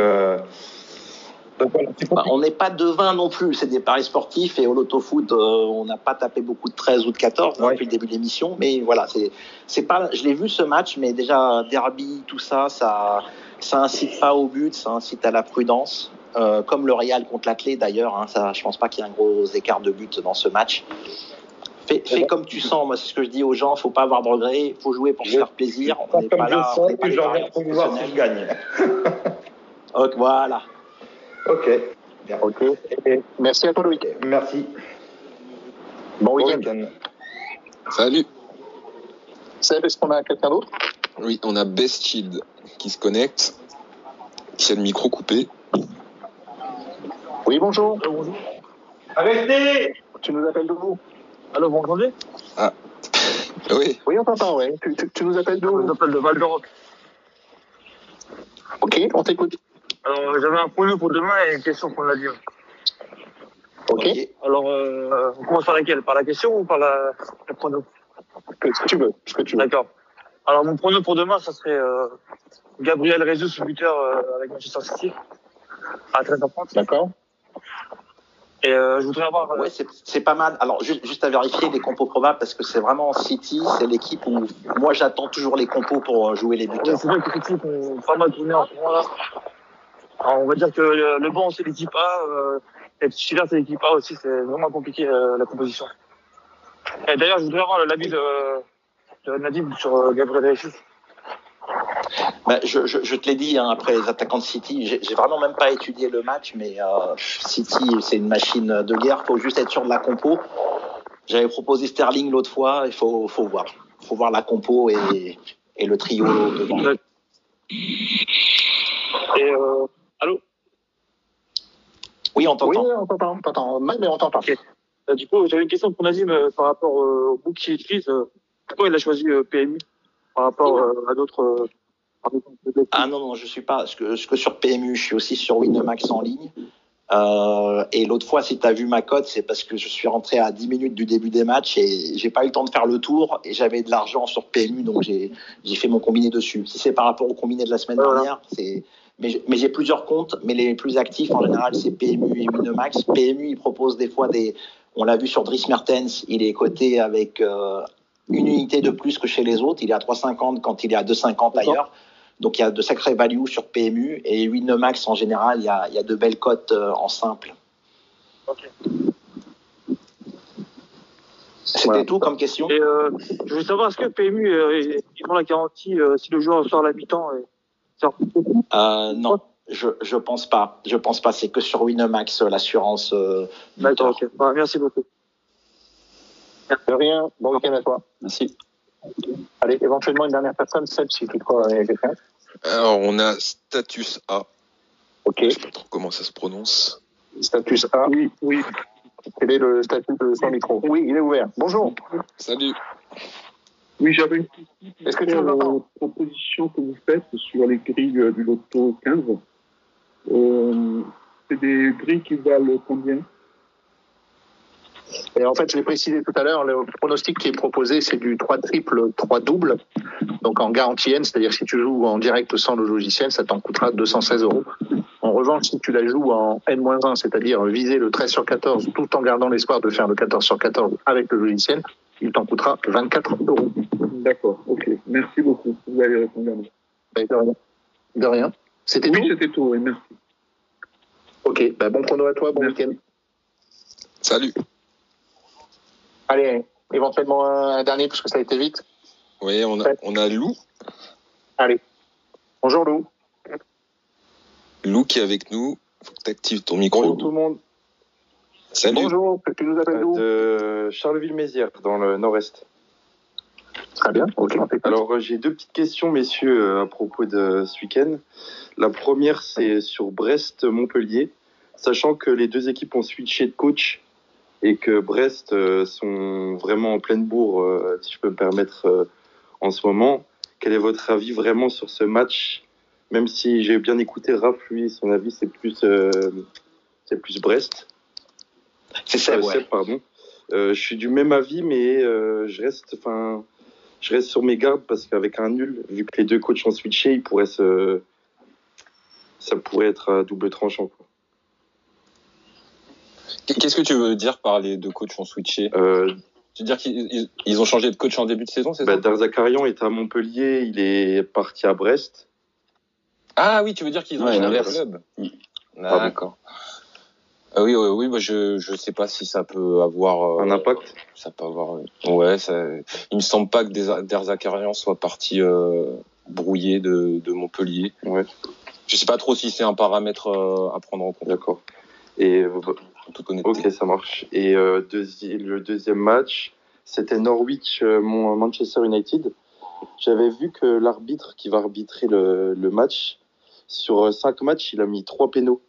bah, on n'est pas devin non plus, c'est des paris sportifs et au loto-foot, on n'a pas tapé beaucoup de 13 ou de 14 hein, depuis le début de l'émission. Mais voilà, c'est, c'est pas, je l'ai vu ce match, mais déjà derby, tout ça, ça, ça incite pas au but, ça incite à la prudence. Euh, comme le Real contre la clé d'ailleurs. Hein, ça, je pense pas qu'il y ait un gros écart de but dans ce match. Fais, fais comme tu sens. Moi, c'est ce que je dis aux gens. Faut pas avoir de regrets. Faut jouer pour se faire plaisir. On n'est pas là. On n'est pas là pour voir si je gagne. voilà. Ok. Ok. Merci à toi, Louis. Merci. Bon week-end. Salut. Seb, est-ce qu'on a quelqu'un d'autre? Oui, on a Best Shield qui se connecte, qui a le micro coupé. Oui, bonjour. bonjour. Arrêtez Tu nous appelles de vous Allô, vous m'entendez? Ah. Oui. Oui, on t'entend, oui. Tu, nous appelles de où Je appelle de Val d'Europe. Ok, on t'écoute. Alors, j'avais un point pour demain et une question pour Nadir. Ok. Alors, euh, on commence par laquelle? Par la question ou par la, la prono Ce que tu veux. Ce que tu veux. D'accord. Alors, mon prono pour demain, ça serait euh, Gabriel Jesus, buteur euh, avec Manchester City, à 13h30. D'accord. Et euh, je voudrais avoir. Euh, ouais, c'est pas mal. Alors, juste, à vérifier les compos probables parce que c'est vraiment City, c'est l'équipe où moi j'attends toujours les compos pour jouer les buteurs. c'est vrai que City ont pas mal tourné en ce moment là. Alors, on va dire que le, le banc, c'est l'équipe A. Euh, être titulaire, c'est l'équipe A aussi. C'est vraiment compliqué, euh, la composition. Et d'ailleurs, je voudrais avoir l'avis de, de Nadim sur euh, Gabriel Jesus. Bah, je, je, je te l'ai dit hein, après les attaquants de City, j'ai vraiment même pas étudié le match, mais euh, City c'est une machine de guerre. Faut juste être sûr de la compo. J'avais proposé Sterling l'autre fois. Il faut, faut voir, faut voir la compo et, et le trio devant. Et, euh, allô? Oui, on Oui, t'entend. on t'entend, on t'entend mal, mais on t'entend. Euh, Du coup, j'avais une question pour Nadim euh, par rapport au book qu'il utilise. pourquoi il a choisi PMU par rapport à d'autres- Ah non, non, je suis pas. Ce que, ce que sur PMU, je suis aussi sur Winamax en ligne. Euh, et l'autre fois, si tu as vu ma cote, c'est parce que je suis rentré à 10 minutes du début des matchs et j'ai pas eu le temps de faire le tour et j'avais de l'argent sur PMU, donc j'ai fait mon combiné dessus. Si c'est par rapport au combiné de la semaine Voilà. dernière, c'est. Mais j'ai- mais j'ai plusieurs comptes, mais les plus actifs en général, c'est PMU et Winamax. PMU, il propose des fois des. On l'a vu sur Dries Mertens, il est coté avec euh, une unité de plus que chez les autres. Il est à 3,50 quand il est à 2,50 ailleurs. Donc il y a de sacrés value sur PMU et Winamax en général, il y a, il y a de belles cotes euh, en simple. Ok. C'était Voilà. tout comme question Et euh, je voulais savoir, est-ce que PMU, euh, ils ont la garantie euh, si le joueur sort à la mi-temps et sort euh, Non, je, je pense pas. Je pense pas. C'est que sur Winamax l'assurance. euh, D'accord, ok. Voilà, merci beaucoup. De rien, bon week-end à toi. Merci. Allez, éventuellement une dernière personne, Seb, si toutefois il y a quelqu'un. Alors, on a Status A. Ok, Je sais pas trop comment ça se prononce. status A. Oui, oui. Quel est le statut de son micro? Oui, il est ouvert. Bonjour. Salut. Oui, j'avais une Est-ce que tu euh, proposition que vous faites sur les grilles euh, du loto 15. Euh, c'est des grilles qui valent combien? Et en fait, je l'ai précisé tout à l'heure, le pronostic qui est proposé, c'est du 3 triple, 3 double. Donc en garantie N, c'est-à-dire si tu joues en direct sans le logiciel, ça t'en coûtera 216 euros. En revanche, si tu la joues en N-1, c'est-à-dire viser le 13 sur 14 tout en gardant l'espoir de faire le 14 sur 14 avec le logiciel, il t'en coûtera 24 euros. D'accord, ok. Merci beaucoup. Vous allez répondre à moi. De rien. De rien. C'était Oui, tout? c'était tout, oui, merci. Ok, bah, bon chrono à toi, bon week-end. Salut. Allez, éventuellement un dernier, parce que ça a été vite. Oui, on a, on a Lou. Allez. Bonjour Lou. Lou qui est avec nous. Faut que tu actives ton micro. Bonjour tout le monde. Salut. Bonjour, tu nous appelles d'où De Charleville-Mézières, dans le nord-est. Très bien, ok. Alors, euh, j'ai deux petites questions, messieurs, euh, à propos de ce week-end. La première, c'est sur Brest-Montpellier. Sachant que les deux équipes ont switché de coach et que Brest euh, sont vraiment en pleine bourre, euh, si je peux me permettre, euh, en ce moment. Quel est votre avis vraiment sur ce match? Même si j'ai bien écouté Raph, lui, son avis, c'est plus, c'est plus Brest. C'est ça, ouais. Seb, pardon. Euh, je suis du même avis, mais euh, je reste, enfin, je reste sur mes gardes parce qu'avec un nul, vu que les deux coachs ont switché, il pourrait se, ça pourrait être à double tranchant. quoi. Qu'est-ce que tu veux dire par les deux coachs ont switché? Euh, Tu veux dire qu'ils ils- ils ont changé de coach en début de saison, c'est bah, ça Darzakarian est à Montpellier, il est parti à Brest. Ah oui, tu veux dire qu'ils ont Ouais, changé de club? D'accord. Ah oui, oui, oui, bah, je je sais pas si ça peut avoir euh, Un impact? Ça peut avoir. euh, Ouais, ça. Il me semble pas que des Derzakarian soit parti euh, brouillé de, de Montpellier. Ouais, Je sais pas trop si c'est un paramètre euh, à prendre en compte. d'accord. Et En toute honnêteté. ok, ça marche. Et euh, deuxi- le deuxième match, c'était Norwich, euh, mon Manchester United. J'avais vu que l'arbitre qui va arbitrer le, le match, sur euh, cinq matchs, il a mis trois pénaux.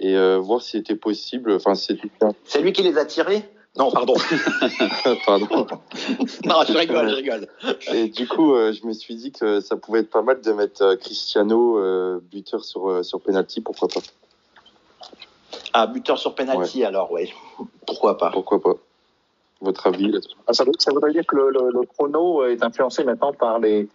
Et euh, voir si c'était possible. Enfin, c'était. C'est lui qui les a tirés? Non, pardon. Pardon. non, je rigole, je rigole. Et du coup, euh, je me suis dit que ça pouvait être pas mal de mettre Cristiano euh, buteur sur, sur penalty, pourquoi pas. Ah, buteur sur penalty, alors, ouais. Pourquoi pas Pourquoi pas. Votre avis Ah, ça, veut- ça voudrait dire que le, le- le chrono est influencé maintenant par les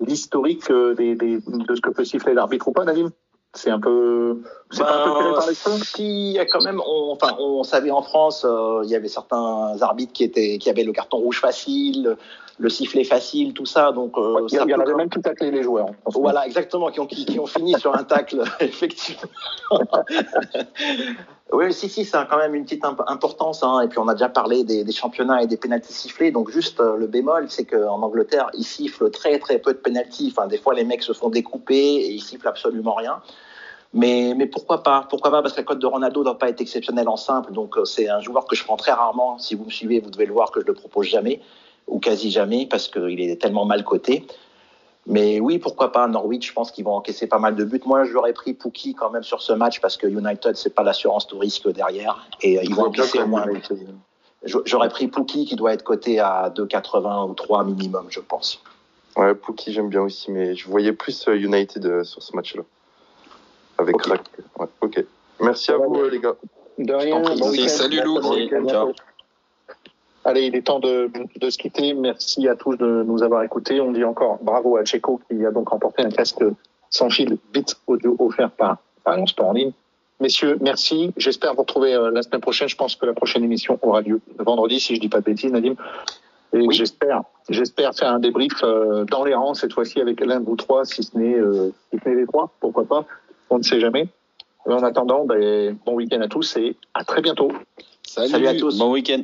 l'historique euh, des, des- de ce que peut siffler l'arbitre ou pas, Nadim? C'est un peu. C'est pas un peu tiré Ben, par les cheveux? si, il y a quand même, on, enfin, on savait en France, euh, il y avait certains arbitres qui étaient, qui avaient le carton rouge facile, le sifflet facile, tout ça. Donc, euh, Ouais, Il y, ça en avait même qui taclaient les joueurs. Voilà, exactement, qui ont, qui, qui ont fini sur un tacle, effectivement. oui, si, si, ça a quand même une petite imp- importance. Hein. Et puis, on a déjà parlé des, des championnats et des pénaltys sifflés. Donc, juste euh, le bémol, c'est qu'en Angleterre, ils sifflent très, très peu de pénaltys. Enfin, des fois, les mecs se font découper et ils sifflent absolument rien. Mais, mais pourquoi pas? Pourquoi pas? Parce que la cote de Ronaldo ne doit pas être exceptionnelle en simple. Donc, euh, c'est un joueur que je prends très rarement. Si vous me suivez, vous devez le voir que je le propose jamais ou quasi jamais parce qu'il est tellement mal coté. Mais oui, pourquoi pas Norwich, je pense qu'ils vont encaisser pas mal de buts. Moi, j'aurais pris Pookie quand même sur ce match parce que United, c'est pas l'assurance tout risque derrière et ils vont encaisser au moins. J'aurais pris Pookie qui doit être coté à 2,80 ou 3 minimum, je pense. Ouais, Pookie, j'aime bien aussi, mais je voyais plus euh, United euh, sur ce match-là. Avec Ok. Rack. Ouais, ok. Merci à vous, euh, les gars. De rien. bon salut, Lou. Allez, il est temps de, de se quitter. Merci à tous de nous avoir écoutés. On dit encore bravo à Checo qui a donc remporté un casque sans fil Beats Audio offert par Parion Sport en ligne. Messieurs, merci. J'espère vous retrouver euh, la semaine prochaine. Je pense que la prochaine émission aura lieu vendredi, si je dis pas de bêtises, Nadim. Et Oui. j'espère, j'espère faire un débrief euh, dans les rangs cette fois-ci avec l'un de vous trois, si ce n'est, euh, si ce n'est les trois, pourquoi pas. On ne sait jamais. Mais en attendant, ben, bon week-end à tous et à très bientôt. Salut à tous. Bon week-end.